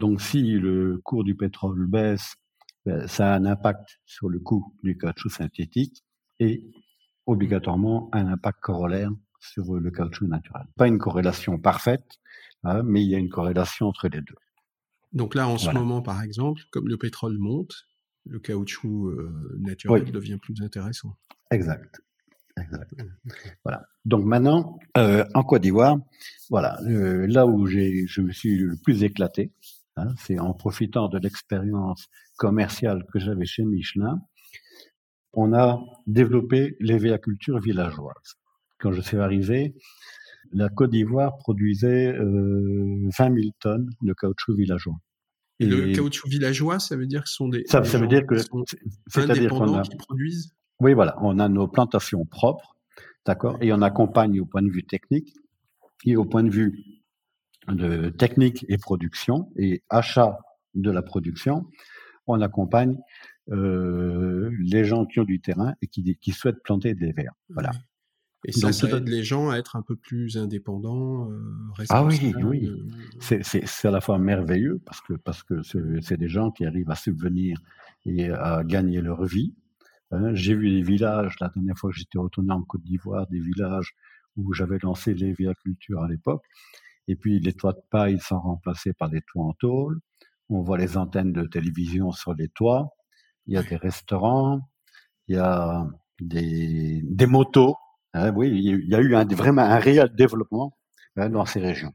Donc si le cours du pétrole baisse, ben, ça a un impact sur le coût du caoutchouc synthétique et obligatoirement un impact corollaire sur le caoutchouc naturel. Pas une corrélation parfaite, hein, mais il y a une corrélation entre les deux. Donc là, en ce moment, par exemple, comme le pétrole monte, le caoutchouc euh, naturel devient plus intéressant. Exact. Exact. Voilà. Donc maintenant, euh, en Côte d'Ivoire, voilà, euh, là où je me suis le plus éclaté, Hein, c'est en profitant de l'expérience commerciale que j'avais chez Michelin, on a développé l'évéaculture villageoise. Quand je suis arrivé, la Côte d'Ivoire produisait euh, 20 000 tonnes de caoutchouc villageois. Et, le caoutchouc villageois, ça veut dire que ce sont des, ça, ça veut dire que c'est-à-dire qu'on a qui produisent? Oui, voilà, on a nos plantations propres, d'accord, et on accompagne au point de vue technique et au point de vue de technique et production et achat de la production, on accompagne euh, les gens qui ont du terrain et qui, qui souhaitent planter des verres. Voilà. Et ça, ça aide les gens à être un peu plus indépendants, euh, Ah oui, oui. Euh, c'est à la fois merveilleux parce que parce que c'est des gens qui arrivent à subvenir et à gagner leur vie. Hein, J'ai vu des villages, la dernière fois que j'étais retourné en Côte d'Ivoire, des villages où j'avais lancé l'éviaculture à l'époque, et puis les toits de paille sont remplacés par des toits en tôle. On voit les antennes de télévision sur les toits. Il y a des restaurants. Il y a des, des motos. Hein, oui, il y a eu un, vraiment un réel développement hein, dans ces régions.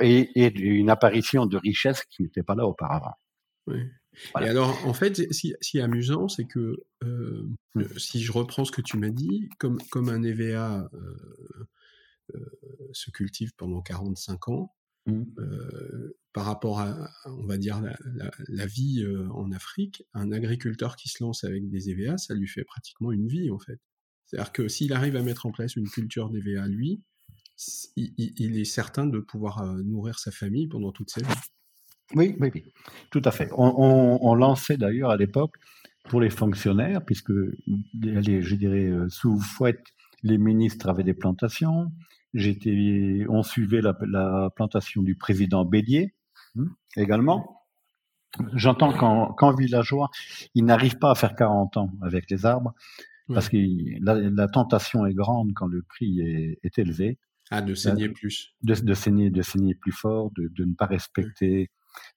Et, et, une apparition de richesse qui n'était pas là auparavant. Oui. Et alors, en fait, ce qui est amusant, c'est que euh, mmh. si je reprends ce que tu m'as dit, comme, comme un EVA euh, se cultive pendant 45 ans. Mmh. Euh, par rapport à, on va dire, la, vie euh, en Afrique, un agriculteur qui se lance avec des EVA, ça lui fait pratiquement une vie, en fait. C'est-à-dire que s'il arrive à mettre en place une culture d'EVA, lui, il, est certain de pouvoir nourrir sa famille pendant toute sa vie. Oui, oui, oui, tout à fait. On, lançait d'ailleurs à l'époque pour les fonctionnaires, puisque, je dirais, sous fouette, les ministres avaient des plantations, J'étais, on suivait la, la, plantation du président Bélier hein, également. J'entends qu'en, villageois, il n'arrive pas à faire 40 ans avec les arbres parce que la, la, tentation est grande quand le prix est, est élevé. Ah, de saigner plus. De, de, saigner, de saigner plus fort, de, de ne pas respecter,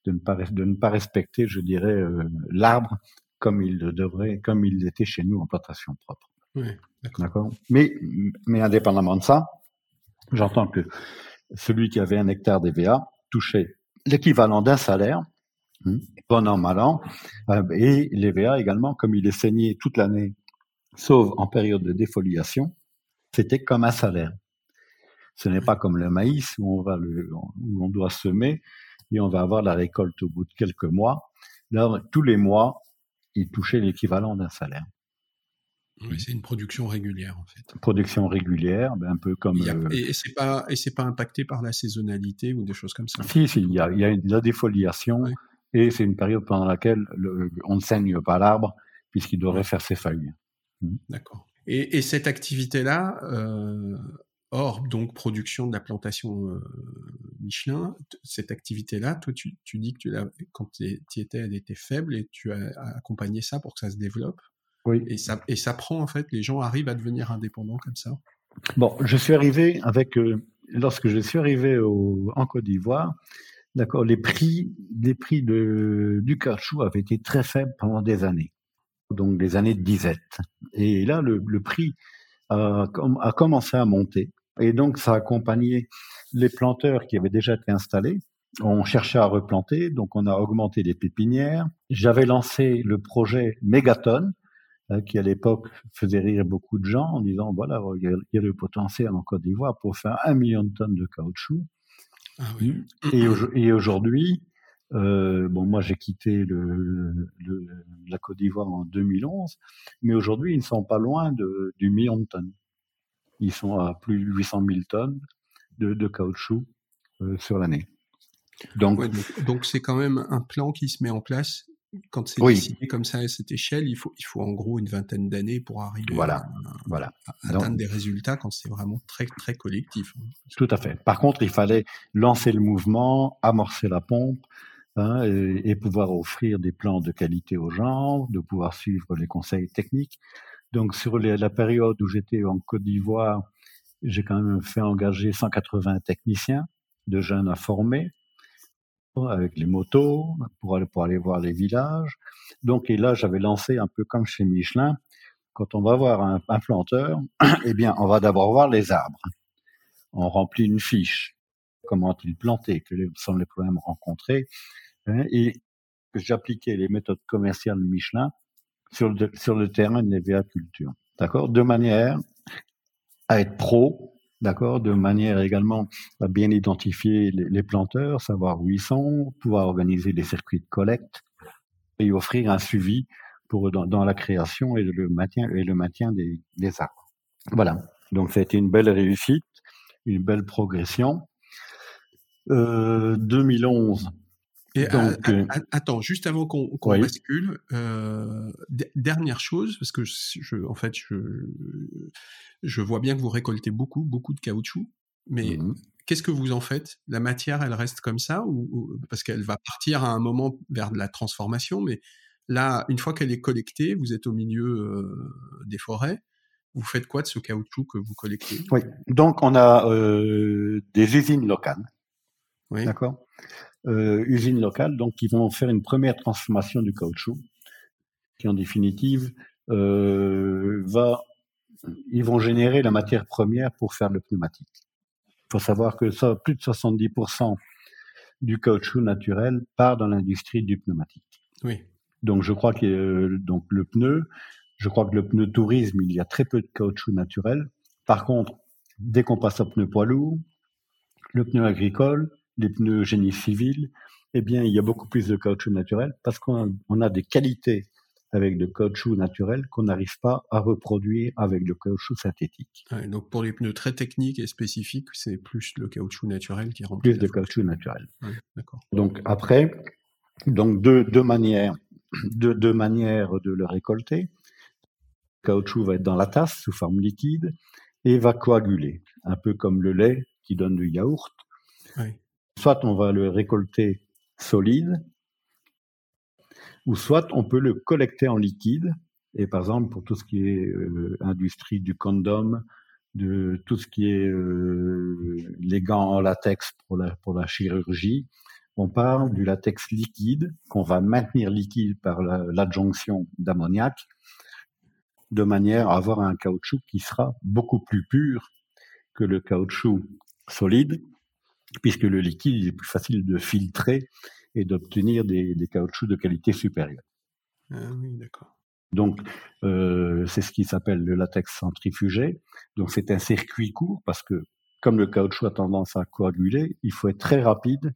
de ne pas, de ne pas respecter, je dirais, euh, l'arbre comme il devrait, comme il était chez nous en plantation propre. Oui, d'accord? Mais, mais indépendamment de ça, J'entends que celui qui avait un hectare d'EVA touchait l'équivalent d'un salaire, hein, bon an, mal an, euh, et l'EVA également, comme il est saigné toute l'année, sauf en période de défoliation, c'était comme un salaire. Ce n'est pas comme le maïs où on va le, où on doit semer et on va avoir la récolte au bout de quelques mois. Là, tous les mois, il touchait l'équivalent d'un salaire. Oui, c'est une production régulière en fait. Production régulière, ben, un peu comme. Euh, et, c'est pas et c'est pas impacté par la saisonnalité ou des choses comme ça? Si, si, il y a, il y a la défoliation et c'est une période pendant laquelle on ne saigne pas l'arbre puisqu'il devrait faire ses feuilles. Mmh. D'accord. Et, et, cette activité-là, euh, hors donc production de la plantation euh, Michelin, cette activité-là, toi tu, tu, dis que tu quand tu y étais, elle était faible et tu as accompagné ça pour que ça se développe? Oui. Et ça, et ça prend en fait, les gens arrivent à devenir indépendants comme ça. Bon, je suis arrivé avec, euh, lorsque je suis arrivé au, en Côte d'Ivoire, d'accord, les prix, les prix de, du caoutchouc avaient été très faibles pendant des années, donc des années de disette. Et là, le, le prix a, a, commencé à monter. Et donc, ça a accompagné les planteurs qui avaient déjà été installés. On cherchait à replanter, donc on a augmenté les pépinières. J'avais lancé le projet Mégaton, Hein, qui à l'époque faisait rire beaucoup de gens en disant voilà, il y, a, le potentiel en Côte d'Ivoire pour faire un million de tonnes de caoutchouc. Ah oui. Et, aujourd'hui, euh, bon, moi j'ai quitté le, la Côte d'Ivoire en 2011, mais aujourd'hui ils ne sont pas loin de, du million de tonnes. Ils sont à plus de 800 000 tonnes de, de caoutchouc euh, sur l'année. Donc, donc c'est quand même un plan qui se met en place quand c'est décidé comme ça à cette échelle, il faut, il faut en gros une vingtaine d'années pour arriver voilà, à, voilà. atteindre des résultats quand c'est vraiment très, très collectif. Hein. Tout à fait. Par contre, il fallait lancer le mouvement, amorcer la pompe hein, et, pouvoir offrir des plans de qualité aux gens, de pouvoir suivre les conseils techniques. Donc, sur la période où j'étais en Côte d'Ivoire, j'ai quand même fait engager 180 techniciens de jeunes à former avec les motos pour aller, pour aller voir les villages. Donc, et là, j'avais lancé un peu comme chez Michelin, quand on va voir un, planteur, eh bien, on va d'abord voir les arbres. On remplit une fiche. Comment a-t-il planté? Quels sont les problèmes rencontrés? Hein, Et j'appliquais les méthodes commerciales Michelin sur le, sur terrain de l'aviaculture. D'accord? De manière à être pro d'accord, de manière également à bien identifier les, planteurs, savoir où ils sont, pouvoir organiser des circuits de collecte et offrir un suivi pour dans, la création et le maintien et le maintien des, arbres. Voilà. Donc ça a été une belle réussite, une belle progression. Euh, 2011. Et donc, euh, attends, juste avant qu'on bascule, euh, dernière chose, parce que je, en fait, je, je vois bien que vous récoltez beaucoup, beaucoup de caoutchouc, mais mmh qu'est-ce que vous en faites? La matière, elle reste comme ça ou, parce qu'elle va partir à un moment vers de la transformation, mais là, une fois qu'elle est collectée, vous êtes au milieu euh, des forêts. Vous faites quoi de ce caoutchouc que vous collectez? Oui, donc on a euh, des usines locales. Oui. D'accord? Euh, usines locales, donc qui vont faire une première transformation du caoutchouc, qui en définitive euh, va ils vont générer la matière première pour faire le pneumatique. Il faut savoir que ça, plus de 70% du caoutchouc naturel part dans l'industrie du pneumatique. Oui. Donc je crois que euh, donc le pneu, je crois que le pneu tourisme, il y a très peu de caoutchouc naturel. Par contre, dès qu'on passe au pneu poids lourd, le pneu agricole, les pneus génie civil, eh bien, il y a beaucoup plus de caoutchouc naturel parce qu'on a des qualités avec le caoutchouc naturel qu'on n'arrive pas à reproduire avec le caoutchouc synthétique. donc pour les pneus très techniques et spécifiques, c'est plus le caoutchouc naturel qui remplit. Plus de caoutchouc naturel. Donc après, donc deux, deux manières, deux, deux manières de le récolter. Le caoutchouc va être dans la tasse sous forme liquide et va coaguler, un peu comme le lait qui donne du yaourt. Soit on va le récolter solide, ou soit on peut le collecter en liquide. Et par exemple, pour tout ce qui est euh, industrie du condom, de tout ce qui est euh, les gants en latex pour la, pour la chirurgie, on parle du latex liquide qu'on va maintenir liquide par l'adjonction d'ammoniac de manière à avoir un caoutchouc qui sera beaucoup plus pur que le caoutchouc solide, puisque le liquide est plus facile de filtrer et d'obtenir des, des, caoutchoucs de qualité supérieure. Ah oui, d'accord. Donc, Euh, c'est ce qui s'appelle le latex centrifugé. Donc c'est un circuit court parce que comme le caoutchouc a tendance à coaguler, il faut être très rapide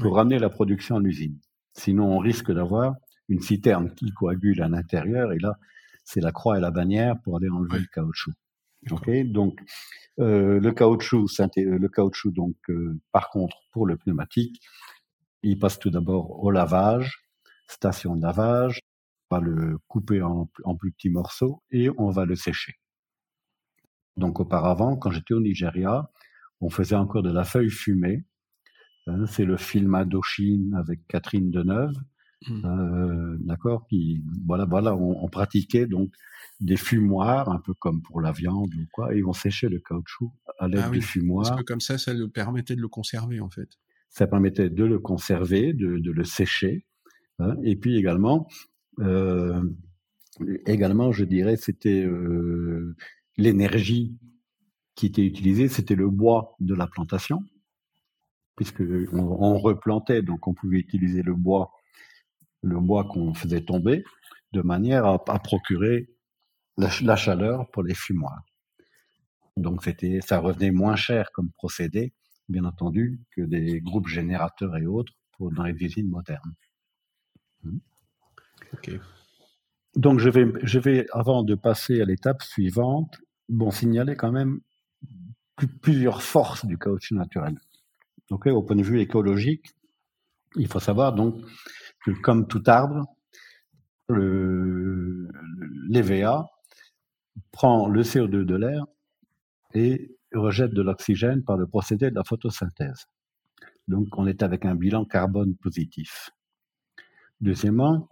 pour ramener la production à l'usine. Sinon, on risque d'avoir une citerne qui coagule à l'intérieur et là, c'est la croix et la bannière pour aller enlever le caoutchouc. Ok, donc euh, le caoutchouc, le caoutchouc, donc euh, par contre pour le pneumatique, il passe tout d'abord au lavage, station de lavage, on va le couper en, plus petits morceaux et on va le sécher. Donc auparavant, quand j'étais au Nigeria, on faisait encore de la feuille fumée. Hein, c'est le film Indochine avec Catherine Deneuve. Mmh. Euh, d'accord voilà voilà on, pratiquait donc des fumoirs un peu comme pour la viande ou quoi et on séchait le caoutchouc à l'aide ah du fumoir parce que comme ça ça nous permettait de le conserver en fait ça permettait de le conserver de, de le sécher hein, et puis également euh, également je dirais c'était euh, l'énergie qui était utilisée c'était le bois de la plantation puisque on, on replantait donc on pouvait utiliser le bois le bois qu'on faisait tomber, de manière à, procurer la, chaleur pour les fumoirs. Donc c'était, ça revenait moins cher comme procédé, bien entendu, que des groupes générateurs et autres pour dans les usines modernes. Hmm. Donc je vais, je vais, avant de passer à l'étape suivante, bon, signaler quand même plusieurs forces du caoutchouc naturel. Donc, au point de vue écologique, il faut savoir donc comme tout arbre, l'EVA prend le CO2 de l'air et rejette de l'oxygène par le procédé de la photosynthèse. Donc on est avec un bilan carbone positif. Deuxièmement,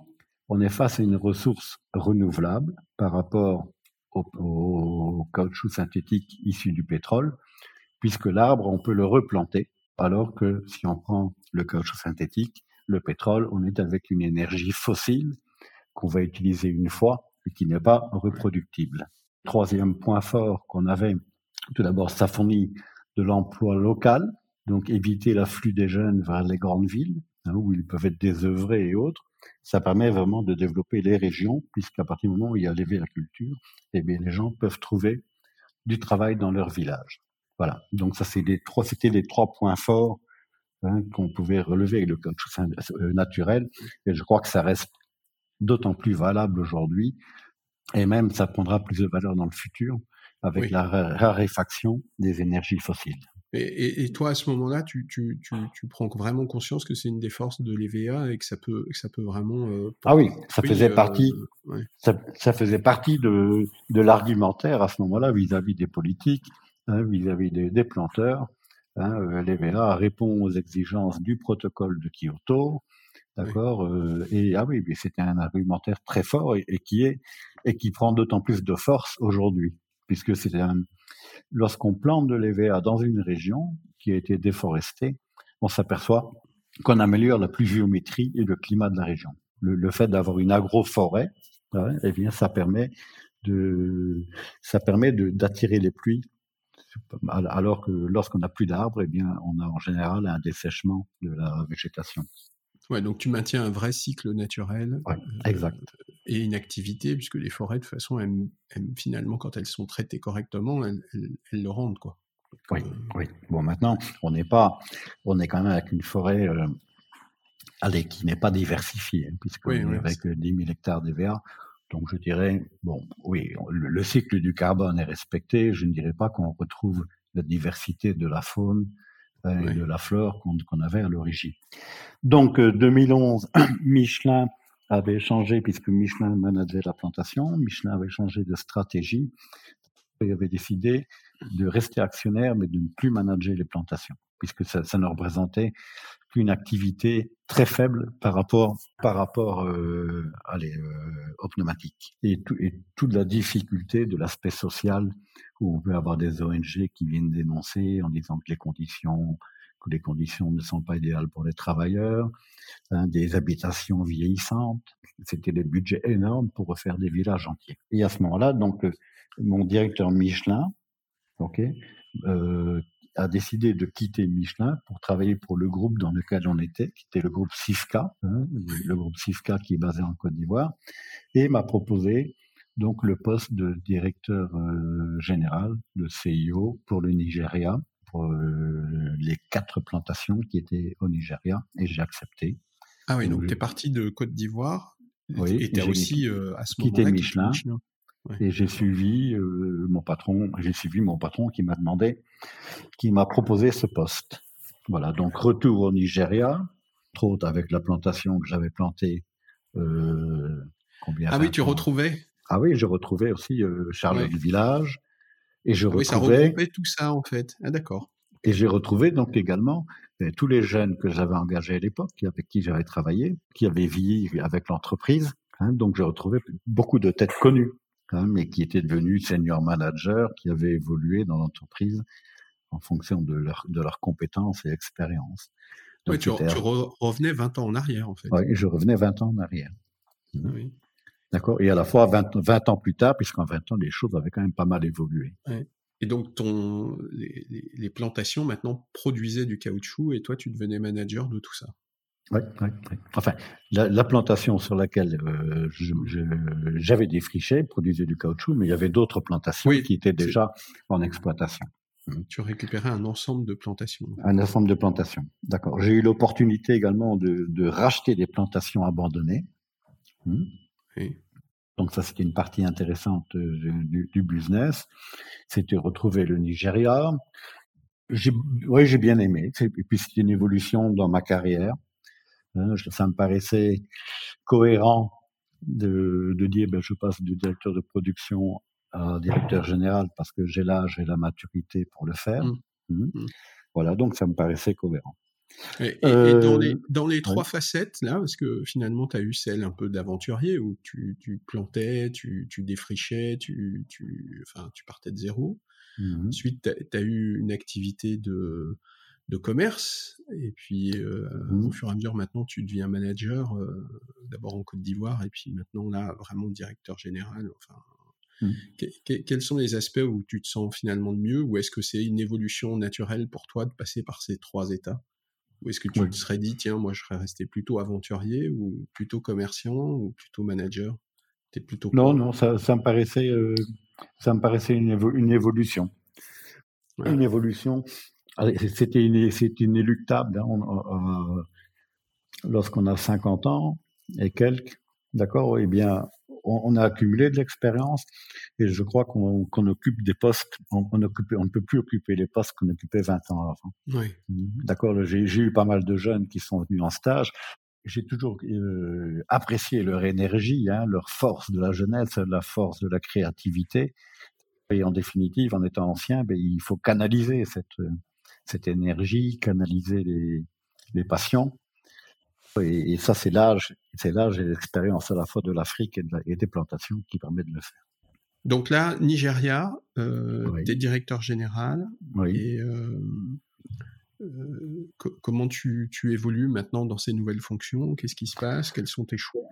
on est face à une ressource renouvelable par rapport au caoutchouc synthétique issu du pétrole, puisque l'arbre, on peut le replanter, alors que si on prend le caoutchouc synthétique, le pétrole, on est avec une énergie fossile qu'on va utiliser une fois et qui n'est pas reproductible. Troisième point fort qu'on avait, tout d'abord, ça fournit de l'emploi local, donc éviter l'afflux des jeunes vers les grandes villes, hein, où ils peuvent être désœuvrés et autres. Ça permet vraiment de développer les régions, puisqu'à partir du moment où il y a l'élevé la culture, eh les gens peuvent trouver du travail dans leur village. Voilà. Donc ça, c'est c'était les trois points forts Hein, qu'on pouvait relever avec le caoutchouc euh, naturel. Et je crois que ça reste d'autant plus valable aujourd'hui, et même ça prendra plus de valeur dans le futur avec la raréfaction des énergies fossiles. Et, toi, à ce moment-là, tu, tu, tu, tu, prends vraiment conscience que c'est une des forces de l'EVA et que ça peut, que ça peut vraiment. Euh, ah oui, ça faisait euh, partie. Ça, ça, faisait partie de, de l'argumentaire à ce moment-là vis-à-vis des politiques, hein, vis-à-vis des, des, planteurs. Hein, euh, L'EVA répond aux exigences du protocole de Kyoto, d'accord. Euh, et ah oui, mais c'était un argumentaire très fort et, qui est et qui prend d'autant plus de force aujourd'hui, puisque c'est un lorsqu'on plante de l'EVA dans une région qui a été déforestée, on s'aperçoit qu'on améliore la pluviométrie et le climat de la région. Le, fait d'avoir une agroforêt, hein, eh bien, ça permet de, ça permet d'attirer les pluies alors que lorsqu'on n'a plus d'arbres, eh bien, on a en général un dessèchement de la végétation. Ouais, donc tu maintiens un vrai cycle naturel. Ouais, euh, exact. et une activité, puisque les forêts, de toute façon, finalement, quand elles sont traitées correctement, elles, le rendent, quoi. Oui, euh, oui. Bon, maintenant, on n'est pas, on est quand même avec une forêt, euh, allez, qui n'est pas diversifiée, hein, puisque est avec 10 000 hectares d'EVA, donc je dirais, bon, oui, le, cycle du carbone est respecté. Je ne dirais pas qu'on retrouve la diversité de la faune euh, et de la flore qu'on avait à l'origine. Donc 2011, euh, Michelin avait changé, puisque Michelin manageait la plantation, Michelin avait changé de stratégie et avait décidé de rester actionnaire, mais de ne plus manager les plantations, puisque ça, ne représentait une activité très faible par rapport par rapport euh, allez, euh, au pneumatique et, tout, et toute la difficulté de l'aspect social où on peut avoir des ONG qui viennent dénoncer en disant que les conditions que les conditions ne sont pas idéales pour les travailleurs, hein, des habitations vieillissantes. C'était des budgets énormes pour refaire des villages entiers. Et à ce moment-là, donc, mon directeur Michelin, ok, euh, a décidé de quitter Michelin pour travailler pour le groupe dans lequel on était, qui était le groupe SIFCA, hein, le groupe SIFCA qui est basé en Côte d'Ivoire, et m'a proposé donc le poste de directeur euh, général, de CIO pour le Nigeria, pour euh, les quatre plantations qui étaient au Nigeria, et j'ai accepté. Ah oui, donc, tu es parti de Côte d'Ivoire, oui, et tu as aussi euh, à ce moment-là Michelin. Michelin. Et j'ai suivi mon patron, j'ai suivi mon patron qui m'a demandé, qui m'a proposé ce poste. Voilà, donc retour au Nigeria, trop avec la plantation que j'avais plantée. combien ah oui, tu retrouvais ah oui, je retrouvais aussi euh, Charles du village. Et je ah oui, retrouvais... ça regroupait tout ça, en fait. Ah, d'accord. Et j'ai retrouvé donc également ben, tous les jeunes que j'avais engagés à l'époque, avec qui j'avais travaillé, qui avaient vécu avec l'entreprise. Hein, donc j'ai retrouvé beaucoup de têtes connues, hein, mais qui étaient devenus senior managers, qui avaient évolué dans l'entreprise en fonction de, leur, de leurs compétences et expériences. Oui, tu, tu, revenais 20 ans en arrière, en fait. Oui, je revenais 20 ans en arrière. Ah oui. D'accord Et à la fois 20, 20 ans plus tard, puisqu'en 20 ans, les choses avaient quand même pas mal évolué. Et donc, ton, les, les, plantations maintenant produisaient du caoutchouc et toi, tu devenais manager de tout ça. Oui, oui, oui. Enfin, la, la, plantation sur laquelle euh, j'avais défriché produisait du caoutchouc, mais il y avait d'autres plantations qui étaient déjà en exploitation. Tu récupérais un ensemble de plantations. Un ensemble de plantations, d'accord. J'ai eu l'opportunité également de, de, racheter des plantations abandonnées. Mmh. Donc ça, c'était une partie intéressante euh, du, du business. C'était retrouver le Nigeria. Oui, j'ai bien aimé. Et puis c'était une évolution dans ma carrière. Hein, ça me paraissait cohérent de, de dire, ben, je passe du directeur de production à directeur général parce que j'ai l'âge et la maturité pour le faire. Mmh. Mmh. Mmh. Voilà, donc ça me paraissait cohérent. Et, dans, les, euh, dans les trois facettes, là, parce que finalement, tu as eu celle un peu d'aventurier où tu, tu plantais, tu, tu défrichais, tu, tu, enfin, tu partais de zéro? Mmh Ensuite, tu as, eu une activité de, de commerce, et puis euh, mmh au fur et à mesure, maintenant, tu deviens manager, euh, d'abord en Côte d'Ivoire, et puis maintenant, là, vraiment directeur général. Enfin, mmh. quels sont les aspects où tu te sens finalement de mieux, ou est-ce que c'est une évolution naturelle pour toi de passer par ces trois états? Ou est-ce que tu te serais dit, tiens, moi, je serais resté plutôt aventurier ou plutôt commerciant ou plutôt manager? Es plutôt Non, non, ça, ça, me paraissait, euh, ça me paraissait une, une évolution. Une évolution. C'était inéluctable. Hein, lorsqu'on a 50 ans et quelques, d'accord, eh bien, on, a accumulé de l'expérience et je crois qu'on occupe des postes, on, on, on ne peut plus occuper les postes qu'on occupait 20 ans avant. Oui. Mmh. D'accord, j'ai eu pas mal de jeunes qui sont venus en stage. J'ai toujours euh, apprécié leur énergie, hein, leur force de la jeunesse, la force de la créativité. Et en définitive, en étant ancien, ben, il faut canaliser cette, cette énergie, canaliser les, les passions et, ça, c'est l'âge, c'est l'âge et l'expérience à la fois de l'Afrique et, des plantations qui permet de le faire. Donc là, Nigeria, euh, tu es directeur général. Oui. Et euh, euh, comment tu, tu, évolues maintenant dans ces nouvelles fonctions? Qu'est-ce qui se passe? Quels sont tes choix?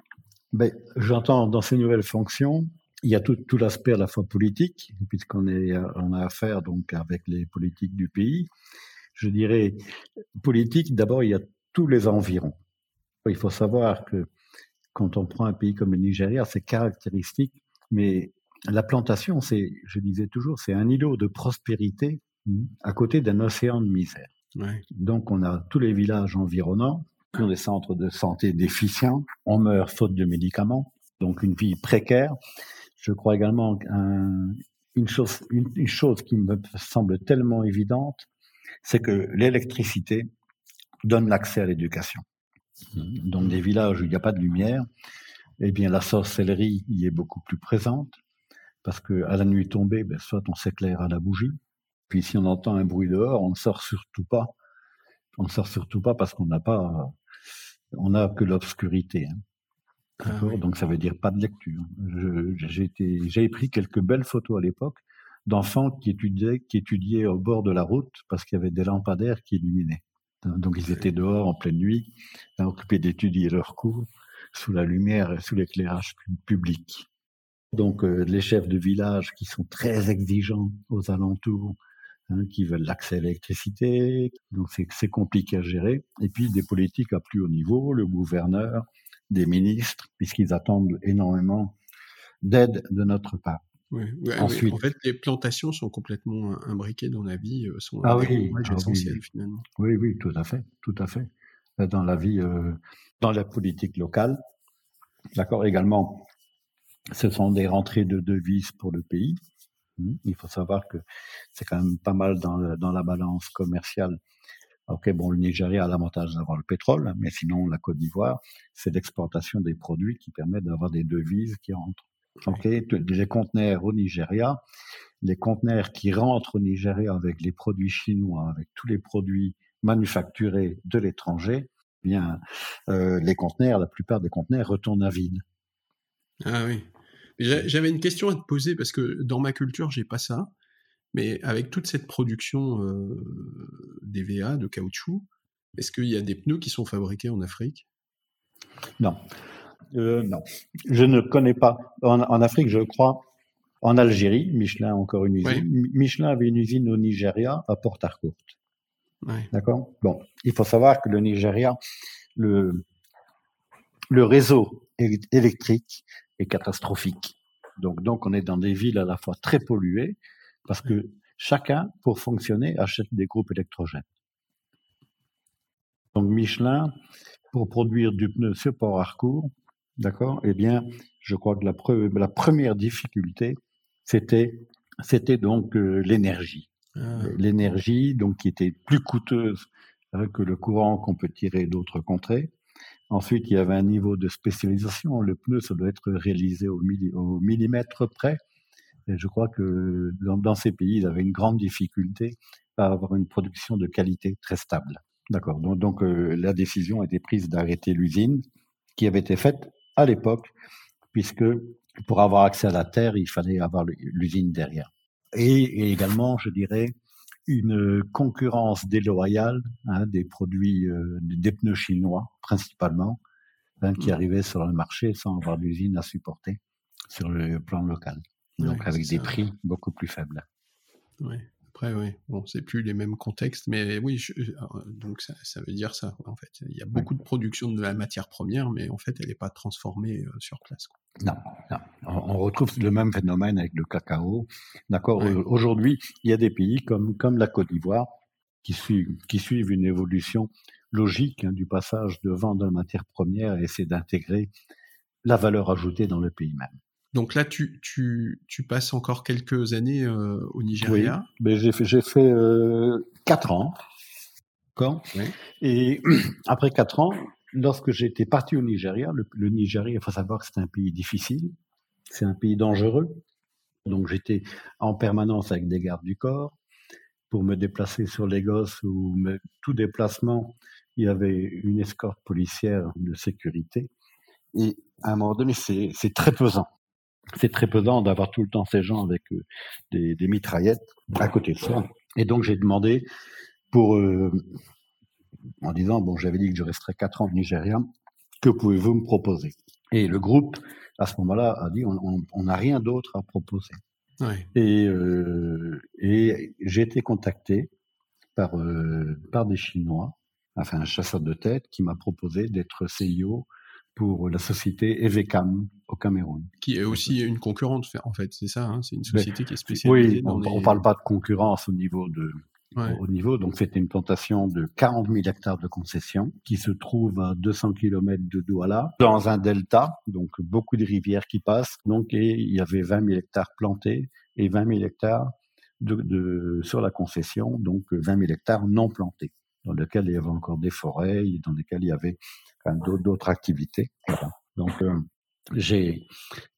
Ben, J'entends dans ces nouvelles fonctions, il y a tout, tout l'aspect à la fois politique, puisqu'on est, on a affaire donc avec les politiques du pays. Je dirais politique. D'abord, il y a tous les environs. Il faut savoir que quand on prend un pays comme le Nigeria, c'est caractéristique, mais la plantation, c'est, je disais toujours, c'est un îlot de prospérité mmh, à côté d'un océan de misère. Donc on a tous les villages environnants qui ont des centres de santé déficients, on meurt faute de médicaments, donc une vie précaire. Je crois également une chose, une chose qui me semble tellement évidente, c'est que l'électricité donne l'accès à l'éducation. Donc des villages où il n'y a pas de lumière, eh bien la sorcellerie y est beaucoup plus présente, parce que à la nuit tombée, ben, soit on s'éclaire à la bougie, puis si on entend un bruit dehors, on ne sort surtout pas. On ne sort surtout pas parce qu'on n'a pas, on n'a que l'obscurité. Hein. Ah Donc ça veut dire pas de lecture. J'ai pris quelques belles photos à l'époque d'enfants qui étudiaient, qui étudiaient au bord de la route parce qu'il y avait des lampadaires qui illuminaient. Donc ils étaient dehors en pleine nuit, occupés d'étudier leurs cours sous la lumière et sous l'éclairage public. Donc euh, les chefs de village qui sont très exigeants aux alentours, hein, qui veulent l'accès à l'électricité, donc c'est compliqué à gérer. Et puis des politiques à plus haut niveau, le gouverneur, des ministres, puisqu'ils attendent énormément d'aide de notre part. Oui, Ensuite, En fait, les plantations sont complètement imbriquées dans la vie, sont ah oui, ah essentielles finalement. Oui, oui, tout à fait, tout à fait. Dans la vie, dans la politique locale, d'accord. Également, ce sont des rentrées de devises pour le pays. Mmh. Il faut savoir que c'est quand même pas mal dans, dans la balance commerciale. Ok, bon, le Nigeria a l'avantage d'avoir le pétrole, mais sinon, la Côte d'Ivoire, c'est l'exportation des produits qui permettent d'avoir des devises qui rentrent. Ok, les conteneurs au Nigeria, les conteneurs qui rentrent au Nigeria avec les produits chinois, avec tous les produits manufacturés de l'étranger, eh bien, euh, les conteneurs, la plupart des conteneurs retournent à vide. Ah oui. J'avais une question à te poser parce que dans ma culture, j'ai pas ça. Mais avec toute cette production euh, d'EVA, de caoutchouc, est-ce qu'il y a des pneus qui sont fabriqués en Afrique? Non. Euh, non. Je ne connais pas. En, Afrique, je crois, en Algérie, Michelin a encore une usine. Michelin avait une usine au Nigeria, à Port Harcourt. D'accord? Bon, il faut savoir que le Nigeria, le, le réseau électrique est catastrophique. Donc, donc, on est dans des villes à la fois très polluées, parce que chacun, pour fonctionner, achète des groupes électrogènes. Donc, Michelin, pour produire du pneu sur Port Harcourt, d'accord, eh bien, je crois que la, la première difficulté, c'était, c'était donc euh, l'énergie. Ah. L'énergie, donc, qui était plus coûteuse hein, que le courant qu'on peut tirer d'autres contrées. Ensuite, il y avait un niveau de spécialisation. Le pneu, ça doit être réalisé au, millimètre près. Et je crois que dans, ces pays, il avait une grande difficulté à avoir une production de qualité très stable. D'accord. Donc, euh, la décision a été prise d'arrêter l'usine qui avait été faite à l'époque, puisque pour avoir accès à la terre, il fallait avoir l'usine derrière. Et, également, je dirais, une concurrence déloyale hein, des produits, euh, des pneus chinois principalement, hein, qui mmh. arrivaient sur le marché sans avoir d'usine à supporter sur le plan local. Donc avec des prix beaucoup plus faibles. Oui. Après, oui, bon, c'est plus les mêmes contextes, mais oui, euh, donc ça, ça, veut dire ça, en fait. Il y a beaucoup de production de la matière première, mais en fait, elle n'est pas transformée euh, sur place. Non, non, on retrouve le même phénomène avec le cacao. D'accord. Aujourd'hui, il y a des pays comme comme la Côte d'Ivoire qui suivent qui suivent une évolution logique hein, du passage de vendre la matière première et essayer d'intégrer la valeur ajoutée dans le pays même. Donc là, tu, tu, tu passes encore quelques années euh, au Nigeria. Oui, mais j'ai fait, j'ai fait euh, quatre ans. Oui. Et après quatre ans, lorsque j'étais parti au Nigeria, le, le Nigeria, il faut savoir que c'est un pays difficile, c'est un pays dangereux. Donc j'étais en permanence avec des gardes du corps pour me déplacer sur les gosses ou tout déplacement, il y avait une escorte policière de sécurité. Et à un moment donné, c'est très pesant c'est très pesant d'avoir tout le temps ces gens avec euh, des, des, mitraillettes à côté de ça. Et donc j'ai demandé pour, euh, en disant, bon, j'avais dit que je resterais quatre ans au Nigeria, que pouvez-vous me proposer? Et le groupe, à ce moment-là, a dit, on n'a rien d'autre à proposer. Et, euh, et j'ai été contacté par, par des Chinois, enfin un chasseur de tête, qui m'a proposé d'être CIO pour la société Evecam au Cameroun. Qui est aussi une concurrente, en fait, c'est ça, hein c'est une société qui est spécialisée oui, on ne parle pas de concurrence au niveau de... Au niveau, donc c'était une plantation de 40 000 hectares de concession qui se trouve à 200 km de Douala, dans un delta, donc beaucoup de rivières qui passent. Donc et il y avait 20 000 hectares plantés et 20 000 hectares de, de, sur la concession, donc 20 000 hectares non plantés, dans lesquels il y avait encore des forêts, dans lesquels il y avait d'autres activités. Donc, euh, j'ai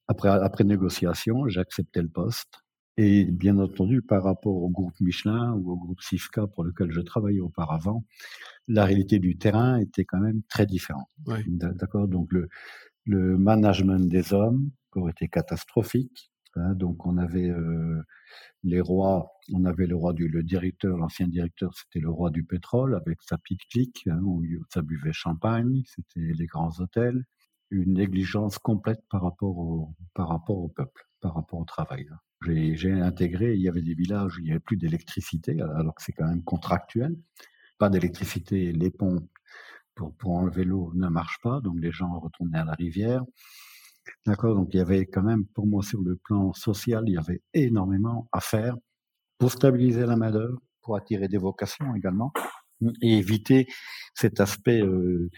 après après négociation, j'ai accepté le poste. Et bien entendu, par rapport au groupe Michelin ou au groupe Sifka pour lequel je travaillais auparavant, la réalité du terrain était quand même très différente. D'accord? Donc le le management des hommes aurait été catastrophique. Hein, donc on avait euh, les rois, on avait le roi du le directeur, l'ancien directeur, c'était le roi du pétrole avec sa petite clique hein, où ça buvait champagne, c'était les grands hôtels, une négligence complète par rapport au par rapport au peuple, par rapport au travail. Hein. J'ai intégré, il y avait des villages où il n'y avait plus d'électricité, alors que c'est quand même contractuel. Pas d'électricité, les ponts pour, pour enlever l'eau ne marchent pas, donc les gens retournaient à la rivière. D'accord Donc il y avait quand même, pour moi, sur le plan social, il y avait énormément à faire pour stabiliser la main-d'œuvre, pour attirer des vocations également, et éviter cet aspect euh,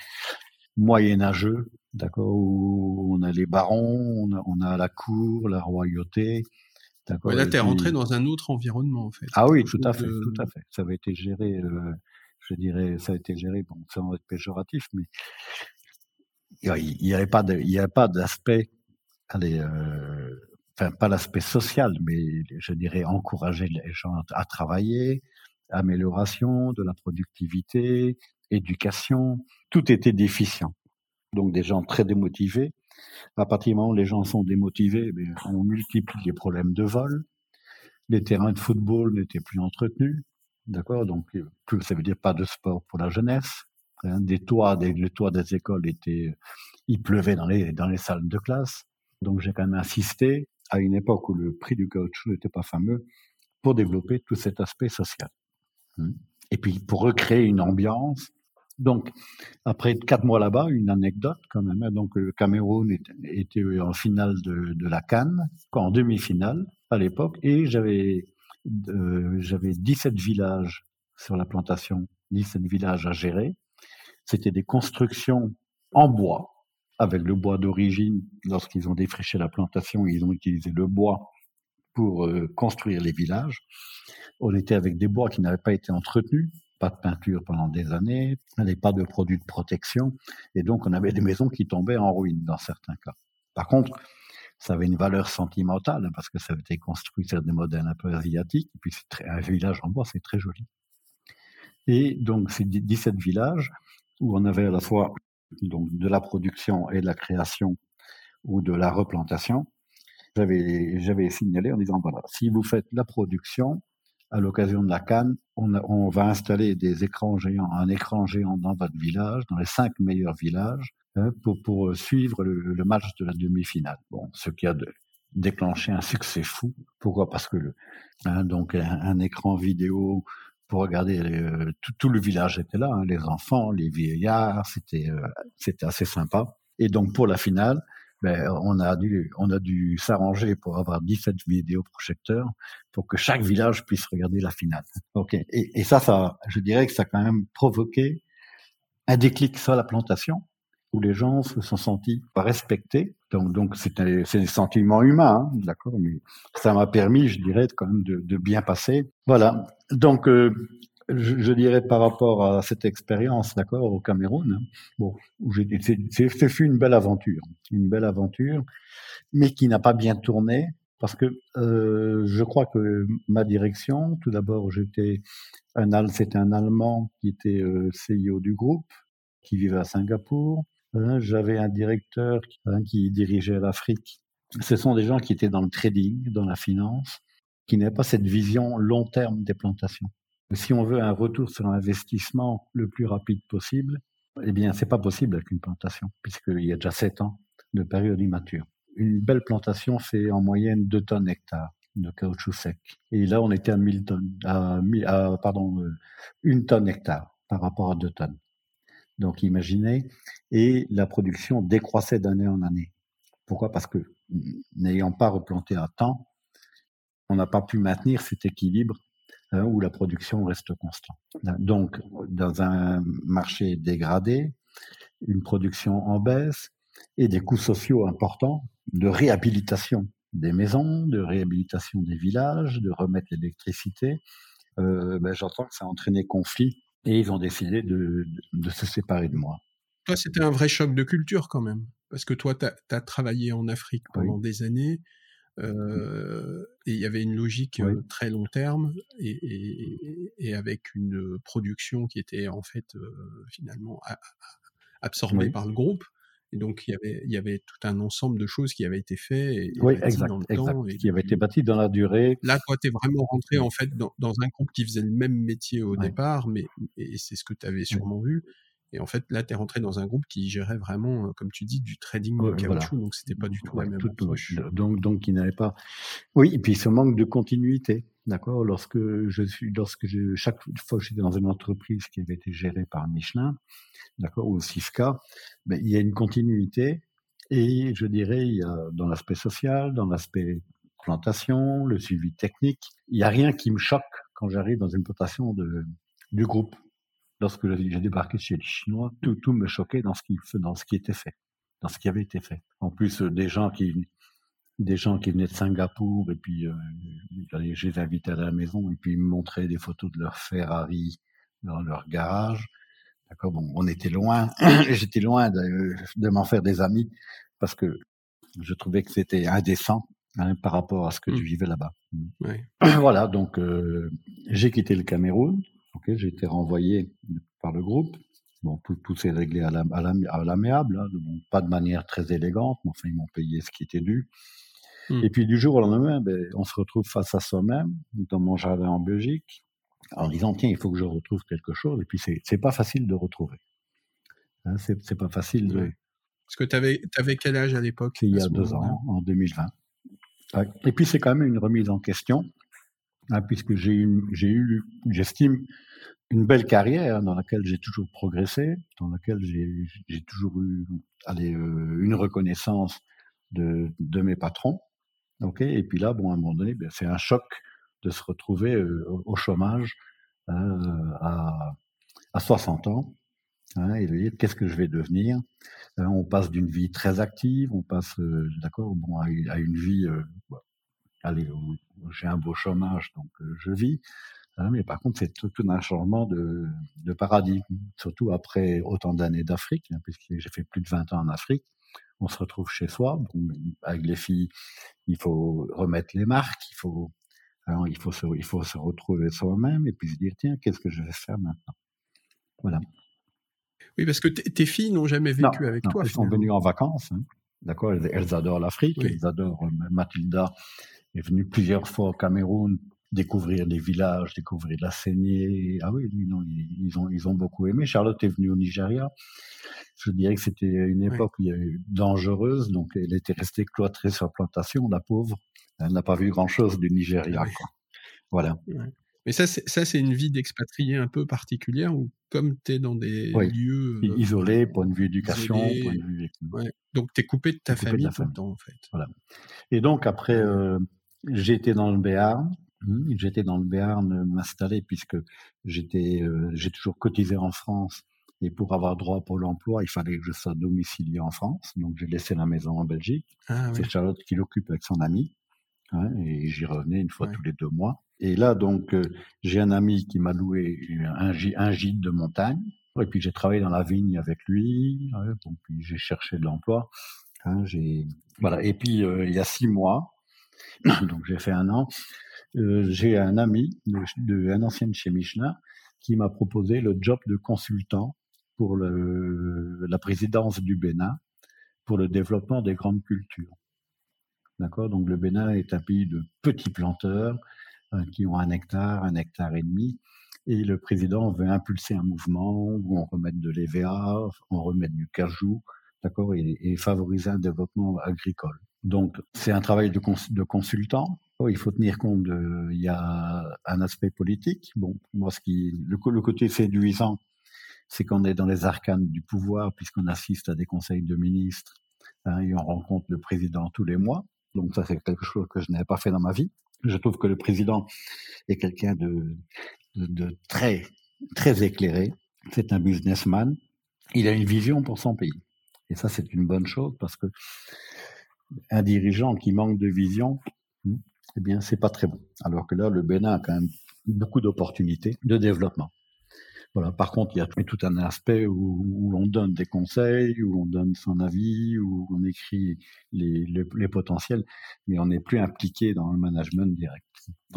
moyenâgeux, d'accord, où on a les barons, on a, la cour, la royauté. D'accord. là, tu es rentré dans un autre environnement, en fait. Ah oui, tout à fait, tout à fait. Ça avait été géré, euh, je dirais, ça a été géré, bon, sans être péjoratif, mais il n'y avait pas de, il y avait pas d'aspect, allez, euh, enfin pas l'aspect social, mais je dirais encourager les gens à travailler, amélioration de la productivité, éducation, tout était déficient. Donc des gens très démotivés. À partir du moment où les gens sont démotivés, eh on multiplie les problèmes de vol. Les terrains de football n'étaient plus entretenus. D'accord? Donc, plus, ça veut dire pas de sport pour la jeunesse. Hein, des toits, des, les toits des écoles étaient, il pleuvait dans les, dans les salles de classe. Donc, j'ai quand même insisté à une époque où le prix du caoutchouc n'était pas fameux pour développer tout cet aspect social. Hein. Et puis, pour recréer une ambiance. Donc, après quatre mois là-bas, une anecdote quand même. Hein. Donc, le Cameroun était, en finale de, de la Cannes, en demi-finale à l'époque, et j'avais euh, j'avais 17 villages sur la plantation, 17 villages à gérer. C'était des constructions en bois, avec le bois d'origine. Lorsqu'ils ont défriché la plantation, ils ont utilisé le bois pour euh, construire les villages. On était avec des bois qui n'avaient pas été entretenus, pas de peinture pendant des années, n'avait pas de produits de protection, et donc on avait des maisons qui tombaient en ruine dans certains cas. Par contre, ça avait une valeur sentimentale parce que ça avait été construit sur des modèles un peu asiatiques, et puis un village en bois, c'est très joli. Et donc, c'est 17 villages où on avait à la fois donc, de la production et de la création ou de la replantation. J'avais, j'avais signalé en disant, voilà, si vous faites la production, à l'occasion de la Cannes, on, on, va installer des écrans géants, un écran géant dans votre village, dans les cinq meilleurs villages, hein, pour, pour suivre le, match de la demi-finale. Bon, ce qui a déclenché un succès fou. Pourquoi? Parce que hein, donc un, écran vidéo pour regarder euh, tout, tout, le village était là, hein, les enfants, les vieillards, c'était euh, c'était assez sympa. Et donc pour la finale, ben, on a dû on a dû s'arranger pour avoir 17 vidéoprojecteurs pour que chaque village puisse regarder la finale. Ok. Et, et, ça, ça, je dirais que ça a quand même provoqué un déclic sur la plantation où les gens se sont sentis respectés. Donc, donc c'est des sentiments humains, hein, d'accord, mais ça m'a permis, je dirais, quand même de, bien passer. Voilà. Donc, euh, je, dirais par rapport à cette expérience, d'accord, au Cameroun, hein, bon, c'est fut une belle aventure, une belle aventure, mais qui n'a pas bien tourné parce que euh, je crois que ma direction, tout d'abord, j'étais un c'était un Allemand qui était euh, CEO du groupe, qui vivait à Singapour. Hein, J'avais un directeur hein, qui dirigeait l'Afrique. Ce sont des gens qui étaient dans le trading, dans la finance, qui n'avaient pas cette vision long terme des plantations. Si on veut un retour sur l'investissement le plus rapide possible, eh bien, c'est pas possible avec une plantation, puisqu'il y a déjà sept ans de période immature. Une belle plantation, c'est en moyenne 2 tonnes hectare de caoutchouc sec. Et là, on était à 1000 tonnes, à, pardon, euh, une tonne hectare par rapport à 2 tonnes. Donc, imaginez, et la production décroissait d'année en année. Pourquoi? Parce que n'ayant pas replanté à temps, on n'a pas pu maintenir cet équilibre hein, où la production reste constante. Donc, dans un marché dégradé, une production en baisse et des coûts sociaux importants de réhabilitation des maisons, de réhabilitation des villages, de remettre l'électricité, euh, ben, j'entends que ça a entraîné conflit et ils ont décidé de, de, se séparer de moi. Toi, c'était un vrai choc de culture quand même, parce que toi, tu as, travaillé en Afrique pendant des années, euh, et il y avait une logique euh, très long terme et, et, et, avec une production qui était en fait euh, finalement absorbée par le groupe. Et donc il y avait il y avait tout un ensemble de choses qui avaient été faites et, oui, exact, dans le exact, temps et qui avaient été bâties dans la durée. Là, toi, tu es vraiment rentré en fait dans, dans, un groupe qui faisait le même métier au départ, mais et c'est ce que tu avais sûrement vu. Et en fait, là, tu es rentré dans un groupe qui gérait vraiment, comme tu dis, du trading de caoutchouc, donc c'était pas du tout la même approche. Donc, donc, il n'avait pas. Oui, et puis ce manque de continuité, d'accord. Lorsque je suis, lorsque chaque fois que j'étais dans une entreprise qui avait été gérée par Michelin, d'accord, ou Sifka, ben, il y a une continuité. Et je dirais, il y a dans l'aspect social, dans l'aspect plantation, le suivi technique, il n'y a rien qui me choque quand j'arrive dans une plantation de, du groupe. Lorsque j'ai débarqué chez les Chinois, tout, tout me choquait dans ce, qui, dans ce qui était fait, dans ce qui avait été fait. En plus, euh, des gens qui, des gens qui venaient de Singapour et puis euh, je les invitais à la maison et puis ils me montraient des photos de leur Ferrari dans leur garage. D'accord, bon, on était loin, j'étais loin de, de m'en faire des amis parce que je trouvais que c'était indécent hein, par rapport à ce que je mmh. vivais là-bas. Ouais. Voilà, donc euh, j'ai quitté le Cameroun. Ok, j'ai été renvoyé par le groupe. Bon, tout, tout s'est réglé à l'amiable, hein, bon, pas de manière très élégante, mais enfin ils m'ont payé ce qui était dû. Mmh. Et puis du jour au lendemain, ben, on se retrouve face à soi-même dans mon jardin en Belgique, en disant tiens, il faut que je retrouve quelque chose. Et puis c'est pas facile de retrouver. Hein, c'est pas facile de. Parce que tu avais, avais quel âge à l'époque Il y a deux ans, en 2020. Et puis c'est quand même une remise en question, hein, puisque j'ai eu, j'estime, une belle carrière dans laquelle j'ai toujours progressé, dans laquelle j'ai, j'ai toujours eu allez, euh, une reconnaissance de, de mes patrons. Ok? Et puis là, bon, à un moment donné, ben, c'est un choc de se retrouver au, chômage hein, à, à 60 ans hein, et de dire qu'est-ce que je vais devenir? Hein, on passe d'une vie très active, on passe, d'accord, bon, à, une vie, euh, allez, j'ai un beau chômage, donc je vis. mais par contre, c'est tout, un changement de, de, paradigme, surtout après autant d'années d'Afrique, puisque j'ai fait plus de 20 ans en Afrique on se retrouve chez soi. avec les filles, il faut remettre les marques, il faut, alors il faut se, il faut se retrouver soi-même et puis se dire tiens, qu'est-ce que je vais faire maintenant? Voilà. Oui, parce que tes filles n'ont jamais vécu avec toi. Elles sont venues en vacances. Hein. D'accord, elles, adorent l'Afrique, elles adorent. Euh, Mathilda est venue plusieurs fois au Cameroun découvrir des villages, découvrir la saignée. Ah oui, non, ils, ont, ils ont beaucoup aimé. Charlotte est venue au Nigeria. Je dirais que c'était une époque dangereuse, donc elle était restée cloîtrée sur la plantation, la pauvre. Elle n'a pas vu grand-chose du Nigeria. Quoi. Voilà. Mais ça, c'est une vie d'expatrié un peu particulière où, comme tu es dans des lieux. Euh, isolés, point de vue éducation, point de vue. Donc, tu es coupé de ta famille tout le temps, en fait. Voilà. Et donc, après, euh, été dans le Béarn. Mmh, j'étais dans le Béarn m'installer puisque j'étais, euh, j'ai toujours cotisé en France et pour avoir droit pour l'emploi, il fallait que je sois domicilié en France. Donc j'ai laissé la maison en Belgique. Ah C'est Charlotte qui l'occupe avec son ami. Hein, et j'y revenais une fois tous les deux mois. Et là, donc, euh, j'ai un ami qui m'a loué un, un, gîte de montagne. Et puis j'ai travaillé dans la vigne avec lui. Bon, puis j'ai cherché de l'emploi. Hein, j'ai voilà. Et puis euh, il y a six mois, donc j'ai fait un an. Euh, j'ai un ami, de, un ancien de chez Michelin, qui m'a proposé le job de consultant pour le, la présidence du Bénin pour le développement des grandes cultures. D'accord? Donc le Bénin est un pays de petits planteurs euh, qui ont un hectare, un hectare et demi. Et le président veut impulser un mouvement où on remet de l'EVA, on remet du cajou, d'accord, et, et, favoriser un développement agricole. Donc c'est un travail de, consultant Oh, il faut tenir compte de, il y a un aspect politique. Bon, moi, ce qui, le, côté séduisant, c'est qu'on est dans les arcanes du pouvoir puisqu'on assiste à des conseils de ministres hein, et on rencontre le président tous les mois. Donc ça, c'est quelque chose que je n'avais pas fait dans ma vie. Je trouve que le président est quelqu'un de, de, de très, très éclairé. C'est un businessman. Il a une vision pour son pays. Et ça, c'est une bonne chose parce que un dirigeant qui manque de vision, hmm, eh bien, c'est pas très bon. Alors que là, le Bénin a quand même beaucoup d'opportunités de développement. Voilà. Par contre, il y a tout un aspect où, on donne des conseils, où on donne son avis, où on écrit les, potentiels, mais on n'est plus impliqué dans le management direct.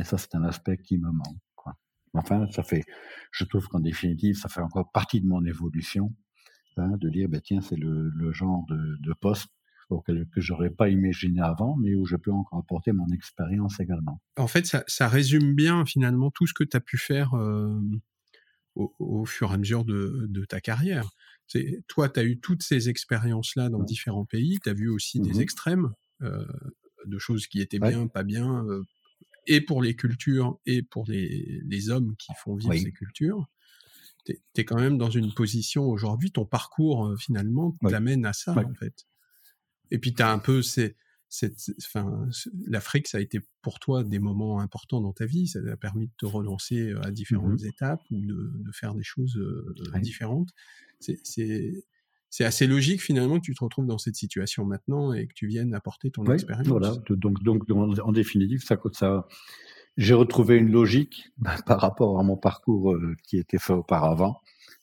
Et ça, c'est un aspect qui me manque. Quoi. Enfin, ça fait, je trouve qu'en définitive, ça fait encore partie de mon évolution, hein, de dire, ben tiens, c'est le, genre de poste que, que j'aurais pas imaginé avant, mais où je peux encore apporter mon expérience également. En fait, ça, ça, résume bien finalement tout ce que tu as pu faire euh, au, au, fur et à mesure de, de ta carrière. C'est, toi, tu as eu toutes ces expériences-là dans différents pays, tu as vu aussi des mmh extrêmes, euh, de choses qui étaient bien, pas bien, euh, et pour les cultures, et pour les, les hommes qui font vivre ces cultures. Tu es, quand même dans une position aujourd'hui, ton parcours euh, finalement t'amène à ça en fait. Et puis tu as un peu ces, cette, enfin, l'Afrique, ça a été pour toi des moments importants dans ta vie. Ça t'a permis de te relancer à différentes mmh étapes ou de, de, faire des choses différentes. C'est assez logique finalement que tu te retrouves dans cette situation maintenant et que tu viennes apporter ton expérience. Voilà. Donc, donc, en définitive, ça, ça, j'ai retrouvé une logique par rapport à mon parcours qui était fait auparavant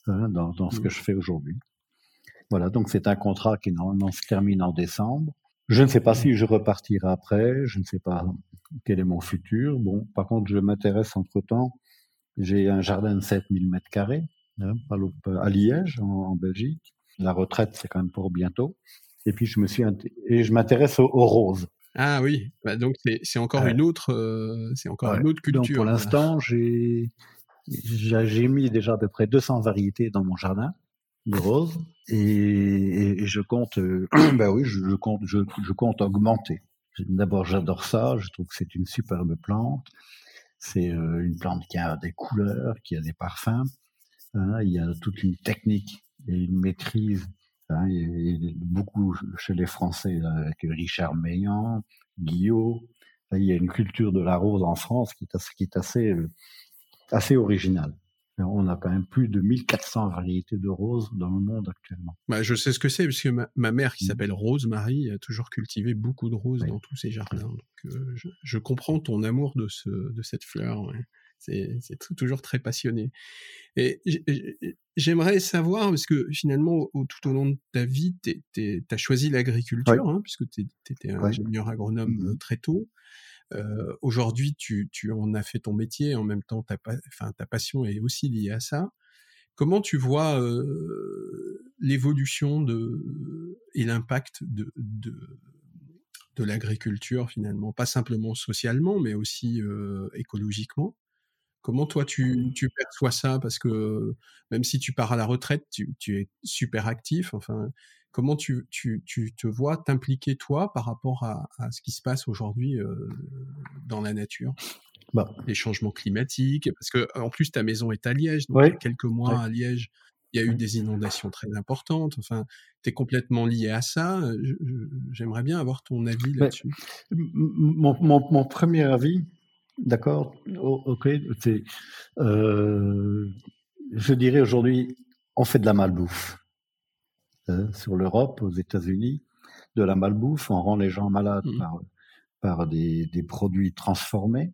hein, dans, dans, ce que mmh. je fais aujourd'hui. Voilà. Donc c'est un contrat qui normalement se termine en décembre. Je ne sais pas si je repartirai après, je ne sais pas quel est mon futur. Bon, par contre, je m'intéresse entre-temps. J'ai un jardin de 7000 mètres carrés hein, à Liège, en, Belgique. La retraite, c'est quand même pour bientôt. Et puis, je me suis et je m'intéresse aux, roses. Ah oui, bah, donc c'est encore une autre, euh, c'est encore une autre culture. Donc pour l'instant, j'ai j'ai mis déjà à peu près 200 variétés dans mon jardin de roses et, et, je compte, ben oui, je, compte, je, compte augmenter. D'abord, j'adore ça. Je trouve que c'est une superbe plante. C'est euh, une plante qui a des couleurs, qui a des parfums. Hein, il y a toute une technique et une maîtrise. Hein, beaucoup chez les Français, avec Richard Meillan, Guillaume. Il y a une culture de la rose en France qui est assez, euh, assez originale. On a quand même plus de 1400 variétés de roses dans le monde actuellement. Bah, je sais ce que c'est, parce que ma, mère, qui mmh. s'appelle Rose Marie, a toujours cultivé beaucoup de roses dans tous ses jardins. Donc, euh, je, comprends ton amour de, ce, de cette fleur. C'est toujours très passionné. Et j'aimerais savoir, parce que finalement, tout au long de ta vie, tu as choisi l'agriculture, hein, puisque tu étais un ingénieur agronome mmh euh, très tôt. Euh, Aujourd'hui, tu, tu en as fait ton métier, en même temps, ta, enfin, ta passion est aussi liée à ça. Comment tu vois euh, l'évolution et l'impact de, de, de l'agriculture finalement, pas simplement socialement, mais aussi euh, écologiquement Comment toi tu, tu, perçois ça? Parce que même si tu pars à la retraite, tu, tu es super actif. Enfin, Comment tu, tu, tu te vois t'impliquer toi par rapport à, à, ce qui se passe aujourd'hui euh, dans la nature? Bah. Les changements climatiques, parce que en plus ta maison est à Liège, donc il y a quelques mois à Liège, il y a eu des inondations très importantes. Enfin, tu es complètement lié à ça. J'aimerais bien avoir ton avis là-dessus. Mon, mon, mon, premier avis, d'accord, ok, c'est, euh, je dirais aujourd'hui, on fait de la malbouffe. Hein, sur l'Europe, aux États-Unis, de la malbouffe. On rend les gens malades mmh. par, par des, des, produits transformés.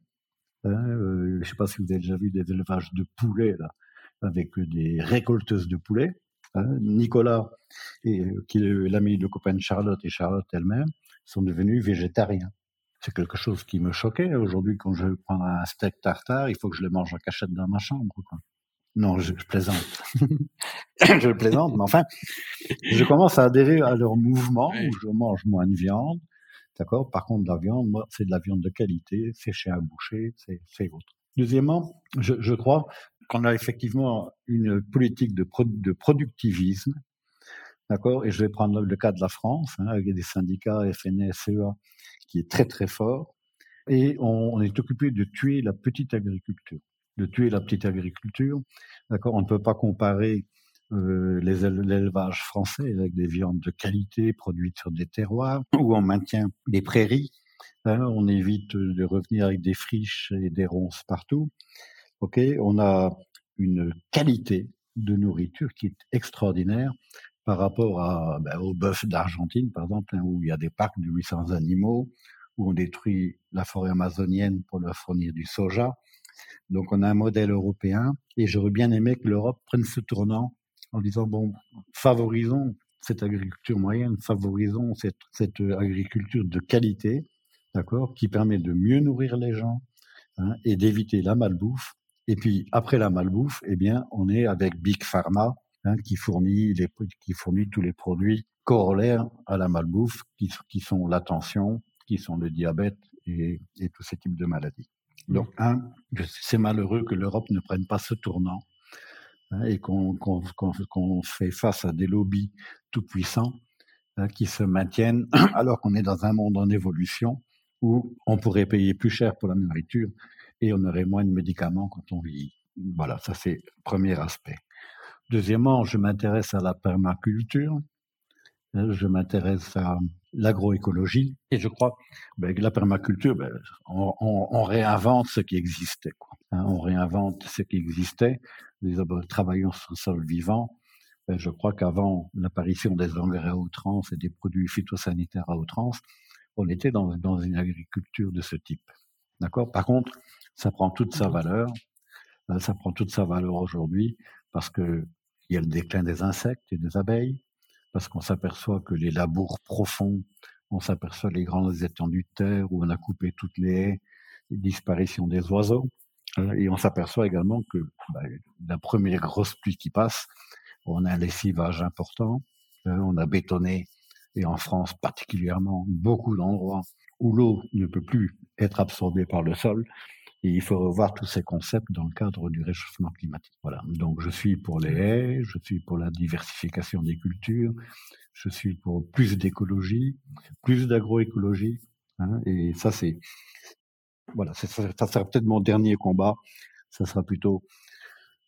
Hein, euh, je ne sais pas si vous avez déjà vu des élevages de poulets là, avec des récolteuses de poulets. Hein. Nicolas, et, euh, qui est l'ami de copain de Charlotte et Charlotte elle-même, sont devenus végétariens. C'est quelque chose qui me choquait. Aujourd'hui, quand je prends un steak tartare, il faut que je le mange en cachette dans ma chambre. Quoi. Non, je, plaisante. je plaisante, mais enfin, je commence à adhérer à leur mouvement où je mange moins de viande. D'accord? Par contre, la viande, moi, c'est de la viande de qualité, c'est chez un boucher, c'est autre. Deuxièmement, je, je crois qu'on a effectivement une politique de, de productivisme. D'accord? Et je vais prendre le cas de la France, hein, avec des syndicats FNS, CEA, qui est très très fort. Et on, on est occupé de tuer la petite agriculture tuer la petite agriculture. On ne peut pas comparer euh, l'élevage français avec des viandes de qualité produites sur des terroirs où on maintient des prairies. Hein, on évite de revenir avec des friches et des ronces partout. On a une qualité de nourriture qui est extraordinaire par rapport ben, au bœuf d'Argentine, par exemple, hein, où il y a des parcs de 800 animaux, où on détruit la forêt amazonienne pour leur fournir du soja. Donc on a un modèle européen et j'aurais bien aimé que l'Europe prenne ce tournant en disant bon, favorisons cette agriculture moyenne, favorisons cette, cette agriculture de qualité, d'accord, qui permet de mieux nourrir les gens hein, et d'éviter la malbouffe. Et puis après la malbouffe, eh bien, on est avec Big Pharma hein, qui fournit tous les produits corollaires à la malbouffe, qui, sont la tension, qui sont le diabète et tous ces types de maladies. Donc, un, c'est malheureux que l'Europe ne prenne pas ce tournant hein, et qu'on fait face à des lobbies tout puissants hein, qui se maintiennent alors qu'on est dans un monde en évolution où on pourrait payer plus cher pour la nourriture et on aurait moins de médicaments quand on vieillit. Voilà, ça c'est le premier aspect. Deuxièmement, je m'intéresse à la permaculture. Hein, je m'intéresse à l'agroécologie. Et je crois ben, la permaculture, ben, on, on, on, réinvente ce qui existait. Quoi. Hein, on réinvente ce qui existait. Les travaillons sur le sol vivant. Ben, je crois qu'avant l'apparition des engrais à outrance et des produits phytosanitaires à outrance, on était dans, dans une agriculture de ce type. D'accord? Par contre, ça prend toute sa valeur. Euh, ça prend toute sa valeur aujourd'hui parce que il y a le déclin des insectes et des abeilles, parce qu'on s'aperçoit que les labours profonds, on s'aperçoit les grandes étendues de terre où on a coupé toutes les haies, disparition des oiseaux, euh, et on s'aperçoit également que bah, la première grosse pluie qui passe, on a un lessivage important, euh, on a bétonné, et en France particulièrement, beaucoup d'endroits où l'eau ne peut plus être absorbée par le sol, et il faut revoir tous ces concepts dans le cadre du réchauffement climatique. Voilà. Donc, je suis pour les haies, je suis pour la diversification des cultures, je suis pour plus d'écologie, plus d'agroécologie. Hein, et ça, c'est, voilà, ça, ça sera peut-être mon dernier combat. Ça sera plutôt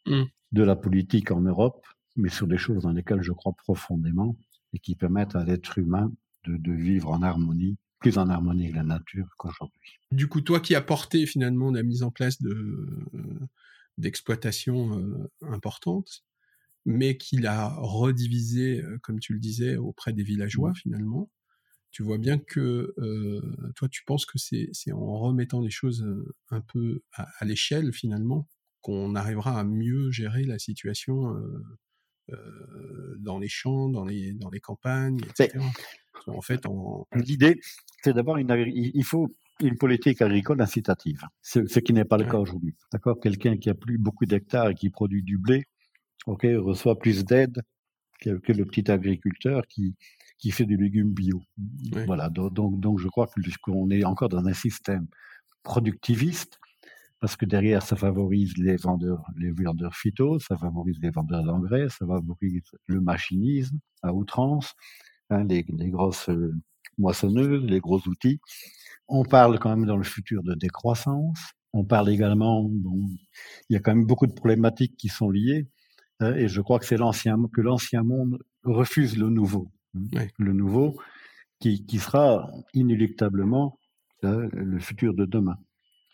mmh. de la politique en Europe, mais sur des choses dans lesquelles je crois profondément et qui permettent à l'être humain de, de vivre en harmonie plus en harmonie avec la nature qu'aujourd'hui. Du coup, toi qui as porté finalement la mise en place de euh, d'exploitation euh, importante, mais qui l'a redivisé, euh, comme tu le disais, auprès des villageois mmh. finalement, tu vois bien que toi, tu penses que c'est en remettant les choses un peu à, l'échelle finalement qu'on arrivera à mieux gérer la situation dans les champs, dans les, dans les campagnes, etc. En fait, l'idée, c'est d'abord une, il faut une politique agricole incitative, ce, qui n'est pas le cas aujourd'hui. D'accord, quelqu'un qui a plus beaucoup d'hectares et qui produit du blé, ok, reçoit plus d'aide que, le petit agriculteur qui qui fait du légume bio. Voilà, donc, donc je crois qu'on est encore dans un système productiviste parce que derrière, ça favorise les vendeurs, les vendeurs phyto, ça favorise les vendeurs d'engrais, ça favorise le machinisme à outrance, hein, les, les, grosses euh, moissonneuses, les gros outils. On parle quand même dans le futur de décroissance. On parle également, bon, il y a quand même beaucoup de problématiques qui sont liées, hein, et je crois que c'est l'ancien que l'ancien monde refuse le nouveau, hein, le nouveau qui, qui sera inéluctablement le futur de demain.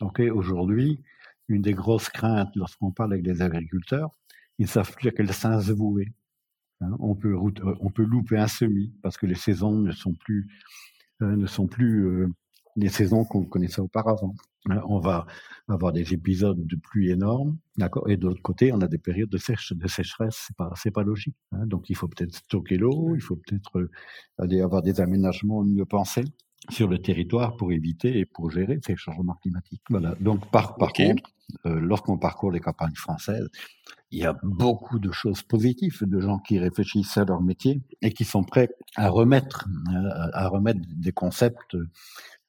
Ok, aujourd'hui, une des grosses craintes lorsqu'on parle avec les agriculteurs, ils ne savent plus à quel sens vouer. Hein, on peut euh, on peut louper un semis parce que les saisons ne sont plus euh, ne sont plus euh, les saisons qu'on connaissait auparavant. Hein, on va avoir des épisodes de pluie énormes, d'accord, et de l'autre côté, on a des périodes de, sèche, de sécheresse. C'est pas c'est pas logique. Hein, donc il faut peut-être stocker l'eau, il faut peut-être aller avoir des aménagements mieux pensés sur le territoire pour éviter et pour gérer ces changements climatiques. Voilà. Donc par par contre, lorsqu'on parcourt les campagnes françaises, il y a beaucoup de choses positives, de gens qui réfléchissent à leur métier et qui sont prêts à remettre, à, remettre des concepts,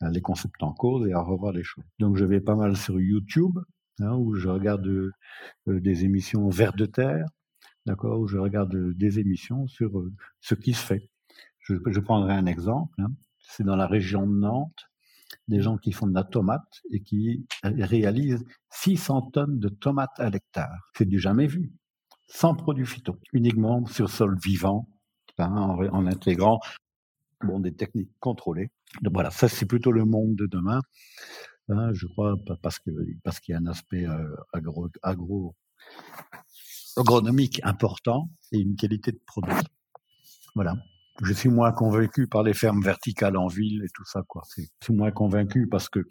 les concepts en cause et à revoir les choses. Donc je vais pas mal sur YouTube, hein, où je regarde euh, des émissions vers de terre, d'accord, où je regarde des émissions sur euh, ce qui se fait. Je, je prendrai un exemple. Hein. C'est dans la région de Nantes des gens qui font de la tomate et qui réalisent 600 tonnes de tomates à l'hectare. C'est du jamais vu. Sans produits phyto, uniquement sur sol vivant, hein, en, intégrant bon, des techniques contrôlées. Donc voilà, ça c'est plutôt le monde de demain. Hein, je crois parce que parce qu'il y a un aspect euh, agro, agro agronomique important et une qualité de produit. Voilà je suis moins convaincu par les fermes verticales en ville et tout ça, quoi. Je suis moins convaincu parce que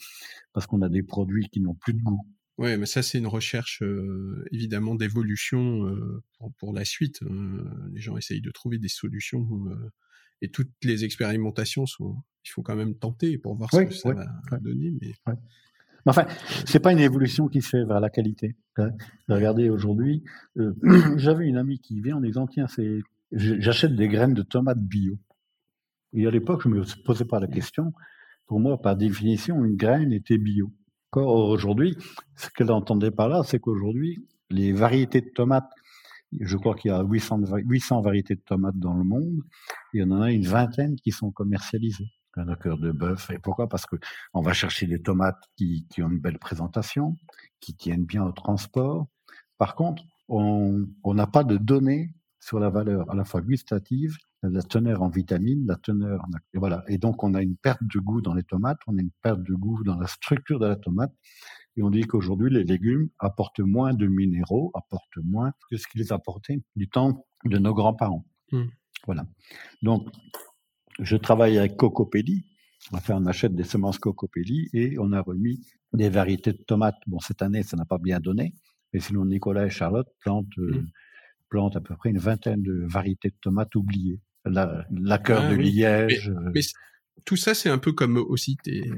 parce qu'on a des produits qui n'ont plus de goût. Oui, mais ça c'est une recherche euh, évidemment d'évolution euh, pour, pour, la suite. Euh, les gens essayent de trouver des solutions et toutes les expérimentations sont. Il faut quand même tenter pour voir ce que ça va donner. Mais... mais enfin, c'est pas une évolution qui se fait vers la qualité. Hein. Regardez aujourd'hui, j'avais une amie qui vient en disant tiens c'est j'achète des graines de tomates bio. Et à l'époque, je me posais pas la question. Pour moi, par définition, une graine était bio. Or, aujourd'hui, ce qu'elle entendait par là, c'est qu'aujourd'hui, les variétés de tomates, je crois qu'il y a 800, 800 variétés de tomates dans le monde, il y en a une vingtaine qui sont commercialisées. Un cœur de bœuf. Et pourquoi? Parce que on va chercher des tomates qui, qui ont une belle présentation, qui tiennent bien au transport. Par contre, on n'a pas de données sur la valeur à la fois gustative la teneur en vitamines, la teneur, et voilà. Et donc, on a une perte de goût dans les tomates, on a une perte de goût dans la structure de la tomate. Et on dit qu'aujourd'hui, les légumes apportent moins de minéraux, apportent moins que ce qu'ils apportaient du temps de nos grands-parents. Mmh. Voilà. Donc, je travaille avec Cocopelli. Enfin, on achète des semences Cocopelli et on a remis des variétés de tomates. Bon, cette année, ça n'a pas bien donné. Mais sinon, Nicolas et Charlotte plantent, euh, mmh. Plantent à peu près une vingtaine de variétés de tomates oubliées la, la cœur ah de liège. Euh. Mais, tout ça, c'est un peu comme aussi tes,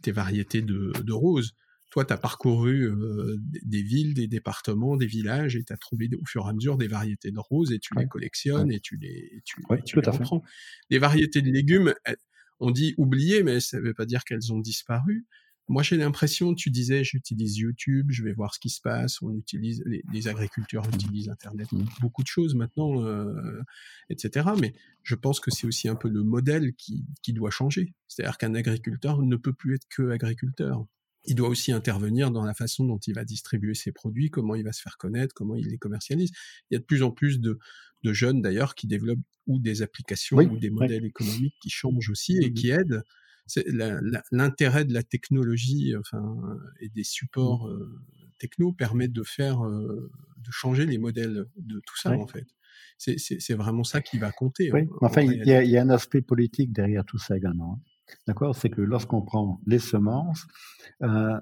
tes variétés de, de roses. Toi, tu as parcouru euh, des villes, des départements, des villages, et tu as trouvé au fur et à mesure des variétés de roses, et tu les collectionnes, et tu les, tu, tu les reprends. Les variétés de légumes, on dit oubliées, mais ça ne veut pas dire qu'elles ont disparu. Moi, j'ai l'impression, tu disais, j'utilise YouTube, je vais voir ce qui se passe, on utilise, les, agriculteurs utilisent Internet, mmh. beaucoup de choses maintenant, euh, etc. Mais je pense que c'est aussi un peu le modèle qui, qui doit changer. C'est-à-dire qu'un agriculteur ne peut plus être que agriculteur. Il doit aussi intervenir dans la façon dont il va distribuer ses produits, comment il va se faire connaître, comment il les commercialise. Il y a de plus en plus de, de jeunes d'ailleurs qui développent ou des applications ou des modèles économiques qui changent aussi et mmh qui aident l'intérêt de la technologie enfin, et des supports mmh. euh, techno permet de faire, euh, de changer les modèles de tout ça en fait. C'est vraiment ça qui va compter. Oui. enfin, il y, a, un aspect politique derrière tout ça également. Hein. D'accord? C'est que lorsqu'on prend les semences, euh,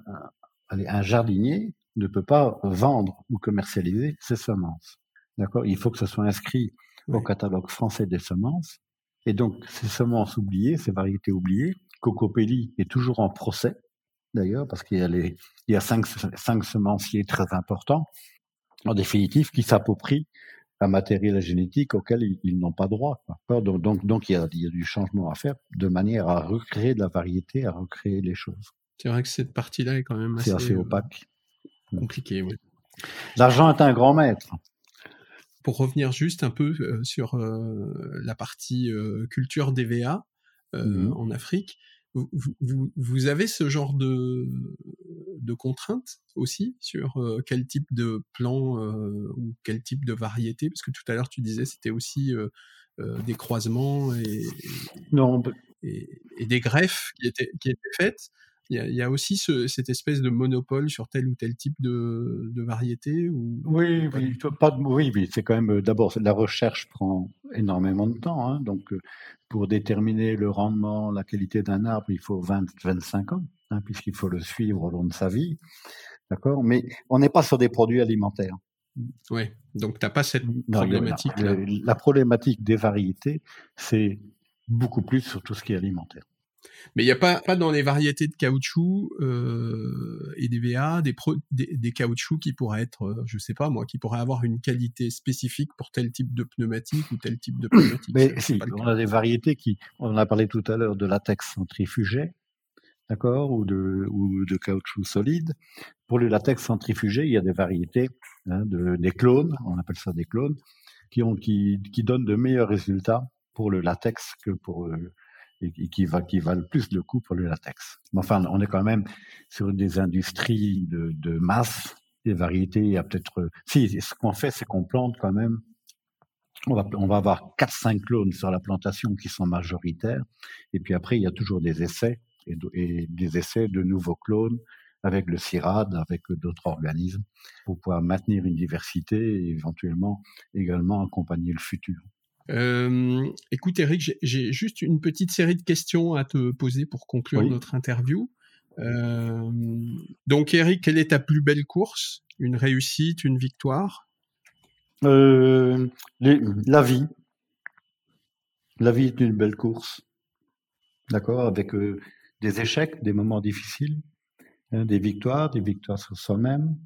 un jardinier ne peut pas vendre ou commercialiser ses semences. D'accord? Il faut que ce soit inscrit au catalogue français des semences. Et donc, ces semences oubliées, ces variétés oubliées, Cocopelli est toujours en procès, d'ailleurs, parce qu'il y a, les, il y a cinq, cinq semenciers très importants, en définitive, qui s'approprient un matériel génétique auquel ils, n'ont pas droit. Donc, donc, donc il, y a, il, y a, du changement à faire de manière à recréer de la variété, à recréer les choses. C'est vrai que cette partie-là est quand même assez, assez opaque. Euh, compliqué, oui. L'argent est un grand maître. Pour revenir juste un peu euh, sur euh, la partie culture DVA, mmh en Afrique. Vous, vous, avez ce genre de, de contraintes aussi sur quel type de plan ou quel type de variété? Parce que tout à l'heure tu disais c'était aussi des croisements et, non, et, et, des greffes qui étaient, qui étaient faites. Il y, a, aussi cette espèce de monopole sur tel ou tel type de, de variété ou... Oui, oui, pas de, oui, oui c'est quand même euh, d'abord la recherche prend énormément de temps. Hein, donc, euh, pour déterminer le rendement, la qualité d'un arbre, il faut 20, 25 ans, hein, puisqu'il faut le suivre au long de sa vie. D'accord? Mais on n'est pas sur des produits alimentaires. Oui, donc tu n'as pas cette problématique. La, la problématique des variétés, c'est beaucoup plus sur tout ce qui est alimentaire. Mais il n'y a pas, pas dans les variétés de caoutchouc euh, et des VA des, des, caoutchoucs qui pourraient être, euh, je sais pas moi, qui pourraient avoir une qualité spécifique pour tel type de pneumatique ou tel type de pneumatique. Mais si, on a des variétés qui, on a parlé tout à l'heure de latex centrifugé, d'accord, ou de, ou de caoutchouc solide. Pour le latex centrifugé, il y a des variétés, hein, de, des clones, on appelle ça des clones, qui, ont, qui, qui donnent de meilleurs résultats pour le latex que pour euh, et, qui, va, qui valent plus le coup pour le latex. Mais enfin, on est quand même sur des industries de, de masse, des variétés. Il y a peut-être. Si, ce qu'on fait, c'est qu'on plante quand même. On va, on va avoir 4-5 clones sur la plantation qui sont majoritaires. Et puis après, il y a toujours des essais et, et des essais de nouveaux clones avec le CIRAD, avec d'autres organismes, pour pouvoir maintenir une diversité et éventuellement également accompagner le futur. Euh, écoute Eric, j'ai juste une petite série de questions à te poser pour conclure notre interview. Euh, donc Eric, quelle est ta plus belle course? Une réussite, une victoire? Euh, La vie. La vie est une belle course. D'accord? Avec des échecs, des moments difficiles, hein, des victoires, des victoires sur soi-même,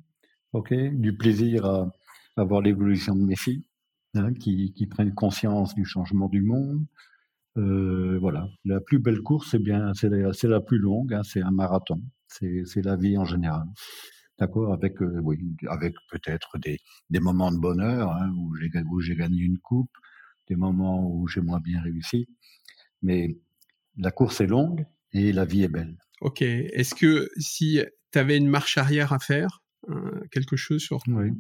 ok? Du plaisir à, à voir l'évolution de mes filles Hein, qui, qui, prennent conscience du changement du monde. Euh, voilà, la plus belle course, c'est bien, c'est la, la, plus longue, hein, c'est un marathon, c'est la vie en général. D'accord, avec euh, oui, avec peut-être des, des moments de bonheur hein, où j'ai gagné une coupe, des moments où j'ai moins bien réussi, mais la course est longue et la vie est belle. Ok. Est-ce que si tu avais une marche arrière à faire, quelque chose sur oui.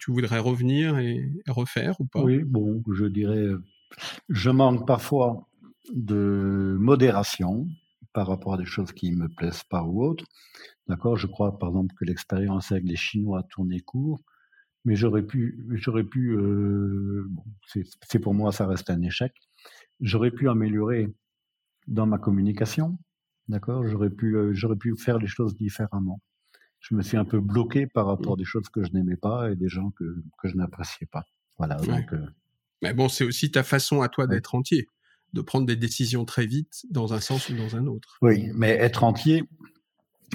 tu voudrais revenir et refaire ou pas? Oui, bon, je dirais, Je manque parfois de modération par rapport à des choses qui me plaisent pas ou autres. D'accord, je crois par exemple que l'expérience avec les Chinois a tourné court, mais j'aurais pu, j'aurais pu, euh, bon, c'est pour moi ça reste un échec. J'aurais pu améliorer dans ma communication, d'accord? J'aurais pu, euh, j'aurais pu faire les choses différemment. Je me suis un peu bloqué par rapport à mmh. des choses que je n'aimais pas et des gens que que je n'appréciais pas. Voilà. Donc, euh, mais bon, c'est aussi ta façon à toi d'être entier, de prendre des décisions très vite dans un sens ou dans un autre. Oui, mais être entier,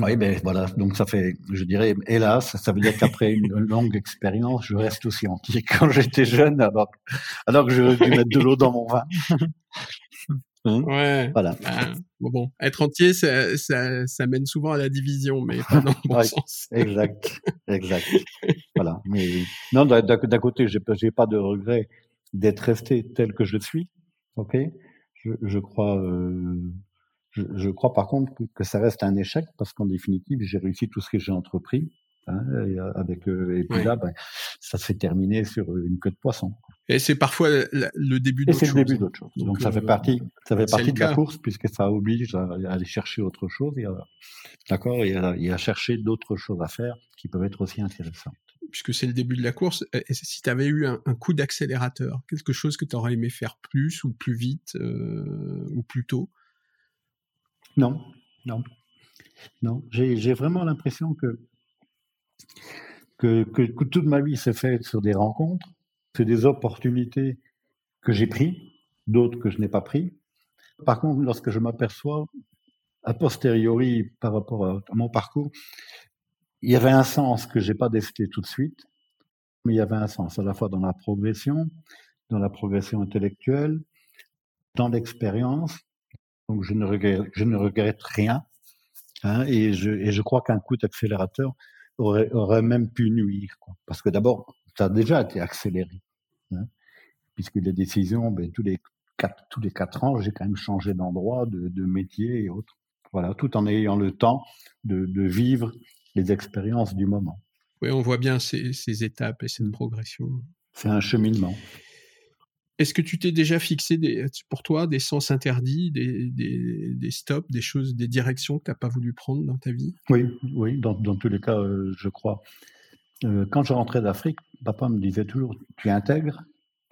oui, ben voilà, donc ça fait, je dirais, hélas, ça veut dire qu'après une longue expérience, je reste aussi entier quand j'étais jeune, alors, alors que j'aurais dû mettre de l'eau dans mon vin. Hein ouais. Voilà. Ben, bon, être entier, ça, ça, ça, mène souvent à la division, mais pas dans le bon sens. exact, exact. voilà. Mais non, d'un côté, j'ai pas, pas de regret d'être resté tel que je suis. Ok? Je, je crois. Euh, je, je, crois par contre que, que, ça reste un échec parce qu'en définitive, j'ai réussi tout ce que j'ai entrepris. Hein, et, euh, avec, euh, et puis là, ben, ça s'est terminé sur une queue de poisson. Et c'est parfois le début d'autre chose. c'est le début d'autre chose. Donc, ça fait euh, partie, ça fait partie de la course puisque ça oblige à, aller chercher autre chose et d'accord, et, à, chercher d'autres choses à faire qui peuvent être aussi intéressantes. Puisque c'est le début de la course, et si tu avais eu un, coup d'accélérateur, quelque chose que tu aurais aimé faire plus ou plus vite ou plus tôt? Non, non, non. J'ai vraiment l'impression que que, que, toute ma vie s'est faite sur des rencontres, c'est des opportunités que j'ai prises, d'autres que je n'ai pas prises. Par contre, lorsque je m'aperçois, a posteriori, par rapport à, mon parcours, il y avait un sens que j'ai pas décelé tout de suite, mais il y avait un sens à la fois dans la progression, dans la progression intellectuelle, dans l'expérience. Donc je ne regrette, je ne regrette rien. Hein, et, je, et je crois qu'un coup d'accélérateur, aurait, aurait même pu nuire. Quoi. Parce que d'abord, ça a déjà été accéléré. Hein, puisque les décisions, ben, tous, les quatre, tous les quatre ans, j'ai quand même changé d'endroit, de, de métier et autres. Voilà, tout en ayant le temps de, de vivre les expériences du moment. Oui, on voit bien ces, ces étapes et cette progression. C'est un cheminement. Est-ce que tu t'es déjà fixé des, pour toi des sens interdits, des, des, des stops, des choses, des directions que tu n'as pas voulu prendre dans ta vie? Oui, oui, dans, dans, tous les cas, euh, je crois. Euh, quand je rentrais d'Afrique, papa me disait toujours Tu intègres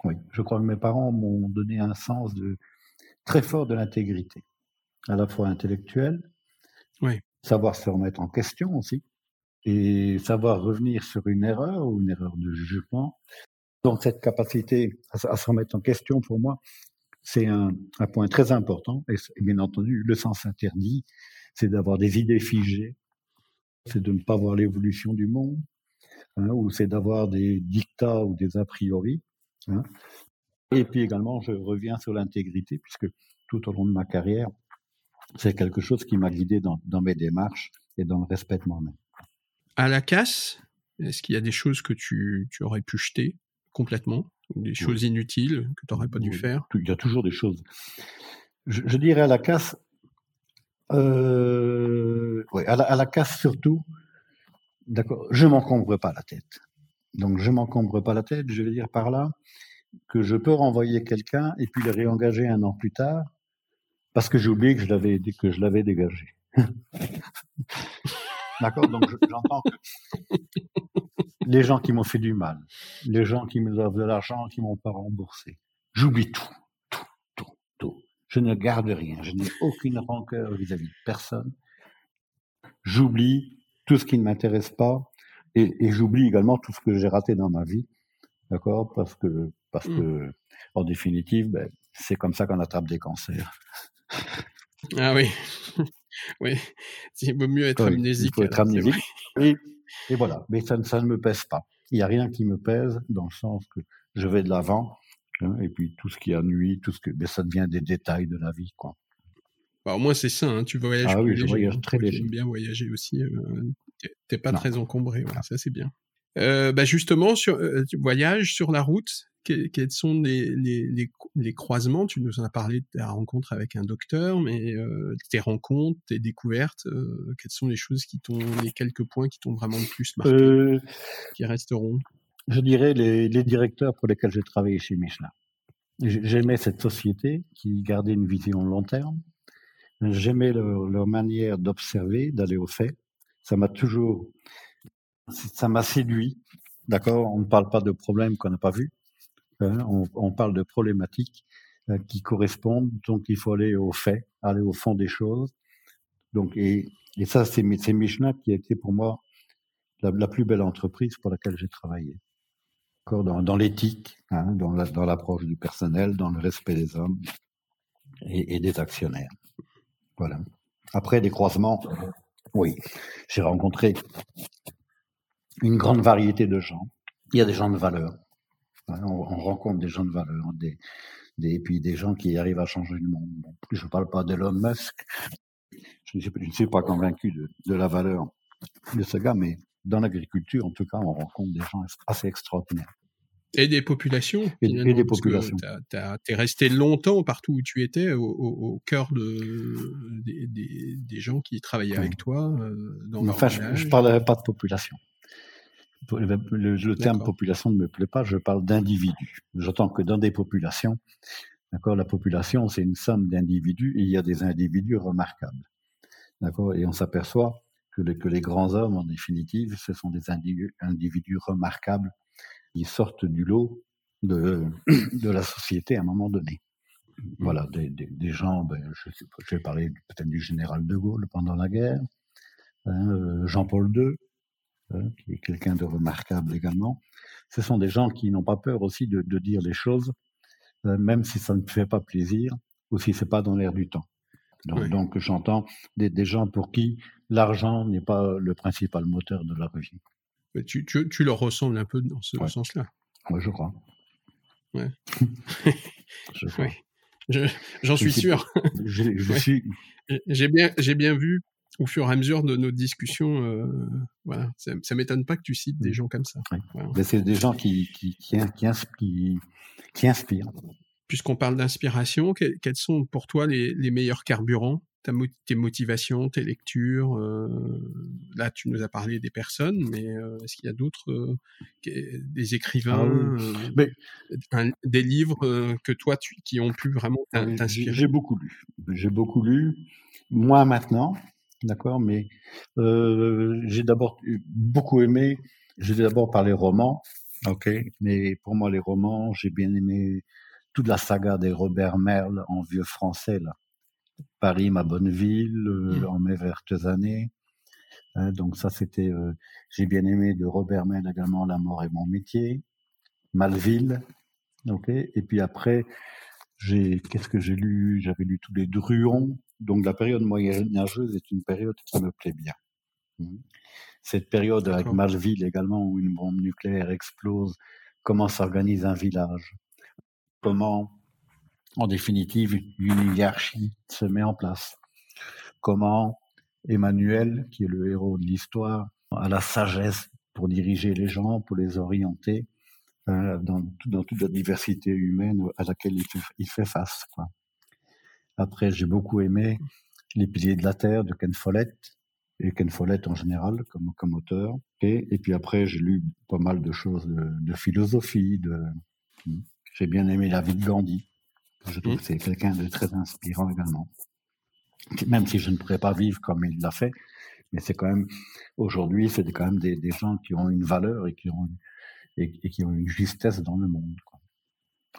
Oui, je crois que mes parents m'ont donné un sens de, très fort de l'intégrité, à la fois intellectuelle, oui. savoir se remettre en question aussi, et savoir revenir sur une erreur ou une erreur de jugement donc cette capacité à, se remettre en question, pour moi, c'est un, point très important. Et, bien entendu, le sens interdit, c'est d'avoir des idées figées, c'est de ne pas voir l'évolution du monde, hein, ou c'est d'avoir des dictats ou des a priori. Hein. Et puis également, je reviens sur l'intégrité, puisque tout au long de ma carrière, c'est quelque chose qui m'a guidé dans, mes démarches et dans le respect de moi-même. À la casse, est-ce qu'il y a des choses que tu aurais pu jeter? Complètement Des choses inutiles que tu n'aurais pas dû faire Il y a toujours des choses. Je, dirais à la casse, euh, à, la, casse surtout, d'accord, je m'encombre pas la tête. Donc je m'encombre pas la tête, je vais dire par là que je peux renvoyer quelqu'un et puis le réengager un an plus tard parce que j'ai oublié que je l'avais que je l'avais dégagé. D'accord Donc j'entends que les gens qui m'ont fait du mal, les gens qui me doivent de l'argent, qui m'ont pas remboursé. J'oublie tout, tout, tout, tout. Je ne garde rien. Je n'ai aucune rancœur vis-à-vis de personne. J'oublie tout ce qui ne m'intéresse pas et, j'oublie également tout ce que j'ai raté dans ma vie. D'accord? Parce que, parce que, en définitive, ben, c'est comme ça qu'on attrape des cancers. Ah oui. oui. Il vaut mieux être amnésique. Il faut être amnésique. Et, et voilà. Mais ça, ça, ne me pèse pas. Il n'y a rien qui me pèse dans le sens que je vais de l'avant. Hein, et puis tout ce qui a nuit, tout ce que, mais ça devient des détails de la vie, quoi. Bah, au moins c'est ça. Hein, tu voyages. Ah oui, je voyage très léger. J'aime bien voyager aussi. Euh, T'es pas très encombré. Ça c'est bien. Euh, bah justement, sur, euh, tu voyages sur la route, quels sont les, les, les, croisements? Tu nous en as parlé de ta rencontre avec un docteur, mais euh, tes rencontres, tes découvertes, euh, quelles sont les choses qui t'ont, les quelques points qui t'ont vraiment le plus marqué, euh, qui resteront? Je dirais les, les directeurs pour lesquels j'ai travaillé chez Michelin. J'aimais cette société qui gardait une vision long terme. J'aimais leur, leur, manière d'observer, d'aller au fait. Ça m'a toujours, ça m'a séduit. D'accord? On ne parle pas de problèmes qu'on n'a pas vus. Hein on, parle de problématiques euh, qui correspondent. Donc, il faut aller au fait, aller au fond des choses. Donc, et, ça, c'est Michelin qui a été pour moi la, plus belle entreprise pour laquelle j'ai travaillé dans, dans l'éthique, hein, dans l'approche du personnel, dans le respect des hommes et, et, des actionnaires. Voilà. Après des croisements, oui, j'ai rencontré une grande variété de gens. Il y a des gens de valeur. Hein, on, on rencontre des gens de valeur, des, des, et puis des gens qui arrivent à changer le monde. je ne parle pas d'Elon Musk. Je ne, suis, je ne suis pas convaincu de, de la valeur de ce gars, mais dans l'agriculture, en tout cas, on rencontre des gens assez extraordinaires. Et des populations. Et, et des populations. Tu es resté longtemps partout où tu étais, au, au, au cœur de, des, des, des, gens qui travaillaient avec toi. Euh, dans enfin, je ne parlerai pas de population. Le, le, le terme population ne me plaît pas, je parle d'individus. J'entends que dans des populations, d'accord, la population, c'est une somme d'individus et il y a des individus remarquables. D'accord Et on s'aperçoit que, les, que les grands hommes, en définitive, ce sont des individus, individus remarquables qui sortent du lot de, de la société à un moment donné. Voilà, des, des, des gens, ben, je, vais parler peut-être du général de Gaulle pendant la guerre, hein, Jean-Paul II, hein, qui est quelqu'un de remarquable également. Ce sont des gens qui n'ont pas peur aussi de, de dire les choses, euh, même si ça ne fait pas plaisir ou si c'est pas dans l'air du temps. Donc, oui. donc j'entends des, des, gens pour qui l'argent n'est pas le principal moteur de leur vie. Tu, tu, tu, leur ressembles un peu dans ce ouais. sens-là. Oui, je crois. Ouais. je crois. Oui. J'en suis sûr. Je, ouais. suis. Bien, j'ai bien vu au fur et à mesure de nos discussions. Euh, voilà, ça, ça m'étonne pas que tu cites des gens comme ça. Ouais. Voilà. C'est des gens qui qui, inspirent. Puisqu'on parle d'inspiration, quels, quels sont pour toi les, les meilleurs carburants? Ta, tes motivations, tes lectures. Euh, là, tu nous as parlé des personnes, mais euh, est-ce qu'il y a d'autres, des écrivains, ah oui. mais, un, des livres que toi, tu, qui ont pu vraiment t'inspirer? J'ai beaucoup lu. J'ai beaucoup lu. Moi maintenant, d'accord, mais j'ai d'abord beaucoup aimé. J'ai d'abord parlé romans, ok, mais pour moi les romans, j'ai bien aimé toute la saga des Robert Merle en vieux français là Paris, ma bonne ville, euh, mmh. en mes vertes années. Hein, donc ça, c'était, euh, j'ai bien aimé de Robert Mel également La mort est mon métier, Malville, ok. Et puis après, j'ai, qu'est-ce que j'ai lu? J'avais lu tous les Druons. Donc la période moyenâgeuse est une période qui me plaît bien. Mmh. Cette période avec Malville également, où une bombe nucléaire explose, comment s'organise un village, comment en définitive, une hiérarchie se met en place? Comment Emmanuel, qui est le héros de l'histoire, a la sagesse pour diriger les gens, pour les orienter euh, dans, dans, toute la diversité humaine à laquelle il fait, il fait face. Quoi. Après, j'ai beaucoup aimé Les piliers de la Terre de Ken Follett, et Ken Follett en général comme, comme auteur. Et, et puis après, j'ai lu pas mal de choses de, de philosophie. De, j'ai bien aimé La vie de Gandhi. Je trouve mmh. que c'est quelqu'un de très inspirant également. Même si je ne pourrais pas vivre comme il l'a fait, mais c'est quand même, aujourd'hui, c'est quand même des, des, gens qui ont une valeur et qui ont une, et, et qui ont une justesse dans le monde. Quoi.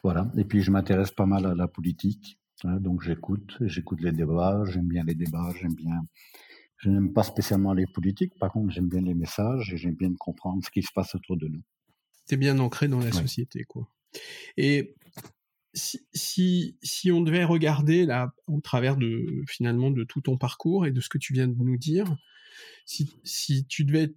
Voilà. Et puis, je m'intéresse pas mal à la politique. Hein, donc, j'écoute, j'écoute les débats, j'aime bien les débats, j'aime bien, je n'aime pas spécialement les politiques. Par contre, j'aime bien les messages et j'aime bien comprendre ce qui se passe autour de nous. T'es bien ancré dans la ouais. société, quoi. Et si, si, si, on devait regarder là au travers de finalement de tout ton parcours et de ce que tu viens de nous dire, si, si tu devais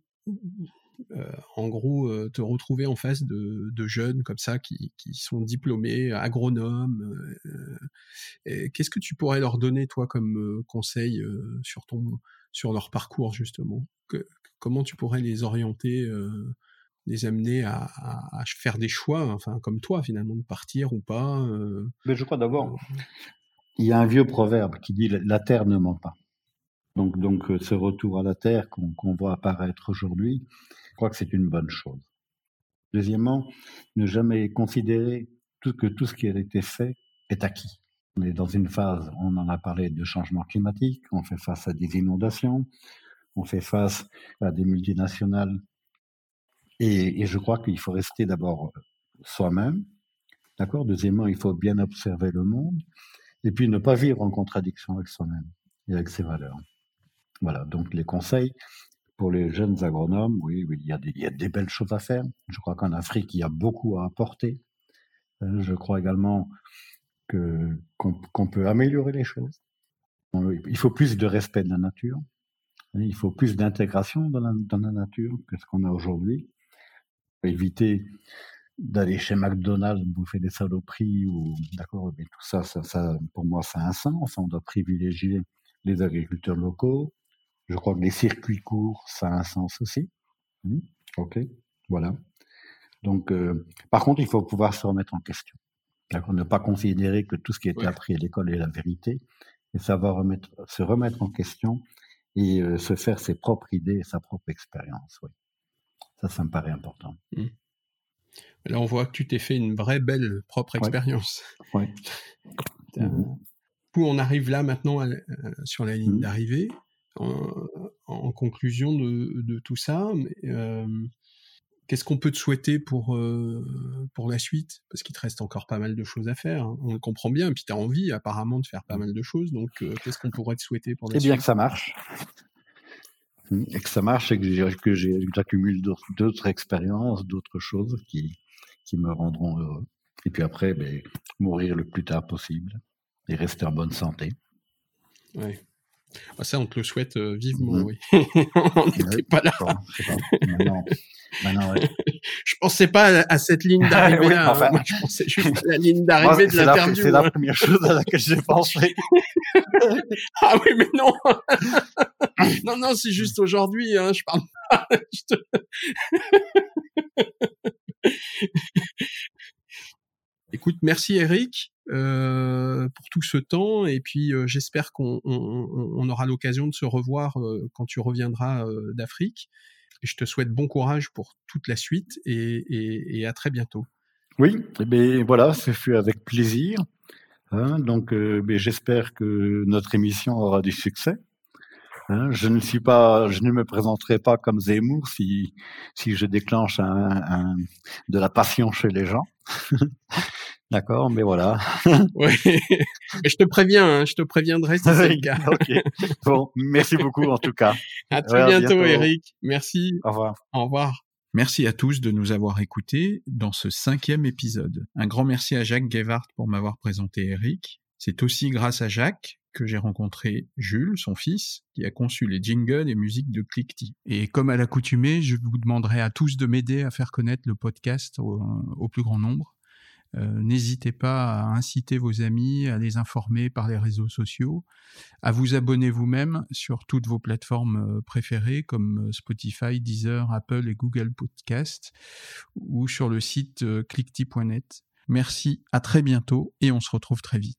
en gros euh, te retrouver en face de, de jeunes comme ça qui, qui sont diplômés, agronomes, euh, qu'est-ce que tu pourrais leur donner toi comme euh, conseil euh, sur ton sur leur parcours justement? Que, Comment tu pourrais les orienter les amener à, à, à, faire des choix, enfin comme toi finalement, de partir ou pas. Euh... Mais je crois d'abord, euh... il y a un vieux proverbe qui dit la terre ne ment pas. Donc, donc euh, ce retour à la terre qu'on qu voit apparaître aujourd'hui, crois que c'est une bonne chose. Deuxièmement, ne jamais considérer que tout ce qui a été fait est acquis. On est dans une phase, on en a parlé de changement climatique, on fait face à des inondations, on fait face à des multinationales. Et, et je crois qu'il faut rester d'abord soi-même, d'accord? Deuxièmement, il faut bien observer le monde, et puis ne pas vivre en contradiction avec soi-même et avec ses valeurs. Voilà, donc les conseils pour les jeunes agronomes, oui, il, y a des, il y a des belles choses à faire. Je crois qu'en Afrique, il y a beaucoup à apporter. Euh, je crois également qu'on peut améliorer les choses. Il faut plus de respect de la nature. Il faut plus d'intégration dans la, dans la nature que ce qu'on a aujourd'hui. Éviter d'aller chez McDonald's bouffer des saloperies ou d'accord, mais tout ça, ça, ça, pour moi, ça a un sens. On doit privilégier les agriculteurs locaux. Je crois que les circuits courts, ça a un sens aussi. Mmh, ok, voilà. Donc, euh, par contre, il faut pouvoir se remettre en question. D'accord, ne pas considérer que tout ce qui a été appris à l'école est la vérité, et savoir remettre, se remettre en question et euh, se faire ses propres idées et sa propre expérience. Oui. Ça, ça me paraît important. Mmh. Là, on voit que tu t'es fait une vraie belle propre expérience. Oui. Mmh. on arrive là maintenant euh, sur la ligne mmh. d'arrivée. En, conclusion de, tout ça, euh, qu'est-ce qu'on peut te souhaiter pour, euh, pour la suite? Parce qu'il te reste encore pas mal de choses à faire. Hein. On le comprend bien. Et puis tu as envie apparemment de faire pas mal de choses. Donc qu'est-ce qu'on pourrait te souhaiter pour la suite Eh bien que ça marche. Et que ça marche et que j'accumule d'autres expériences, d'autres choses qui, qui me rendront heureux. Et puis après, ben, mourir le plus tard possible et rester en bonne santé. Oui. Ah, ça, on te le souhaite euh, vivement, mmh. oui. on n'était pas là. Maintenant, maintenant, ouais. je pensais pas à, cette ligne d'arrivée là. Hein. Moi, je pensais juste à la ligne d'arrivée de l'interview. C'est la, hein. première chose à laquelle j'ai pensé. ah oui, mais non. non, non, c'est juste aujourd'hui. Hein, je parle pas. Écoute, merci Eric euh, pour tout ce temps et puis euh, j'espère qu'on aura l'occasion de se revoir euh, quand tu reviendras d'Afrique. Je te souhaite bon courage pour toute la suite et, à très bientôt. Oui, et eh voilà, ce fut avec plaisir. Hein, donc, ben, j'espère que notre émission aura du succès. Hein, je ne suis pas, je ne me présenterai pas comme Zemmour si si je déclenche de la passion chez les gens. D'accord, mais voilà. oui. Je te préviens, hein, je te préviendrai si c'est le cas. Bon, merci beaucoup en tout cas. À très bientôt, Eric. Merci. Au revoir. Au revoir. Merci à tous de nous avoir écoutés dans ce cinquième épisode. Un grand merci à Jacques Guevart pour m'avoir présenté Eric. C'est aussi grâce à Jacques que j'ai rencontré Jules, son fils, qui a conçu les jingles et musiques de Clickty. Et comme à l'accoutumée, je vous demanderai à tous de m'aider à faire connaître le podcast au, plus grand nombre. Euh, n'hésitez pas à inciter vos amis, à les informer par les réseaux sociaux, à vous abonner vous-même sur toutes vos plateformes euh, préférées comme euh, Spotify, Deezer, Apple et Google Podcast ou sur le site clickty.net. Merci, à très bientôt et on se retrouve très vite.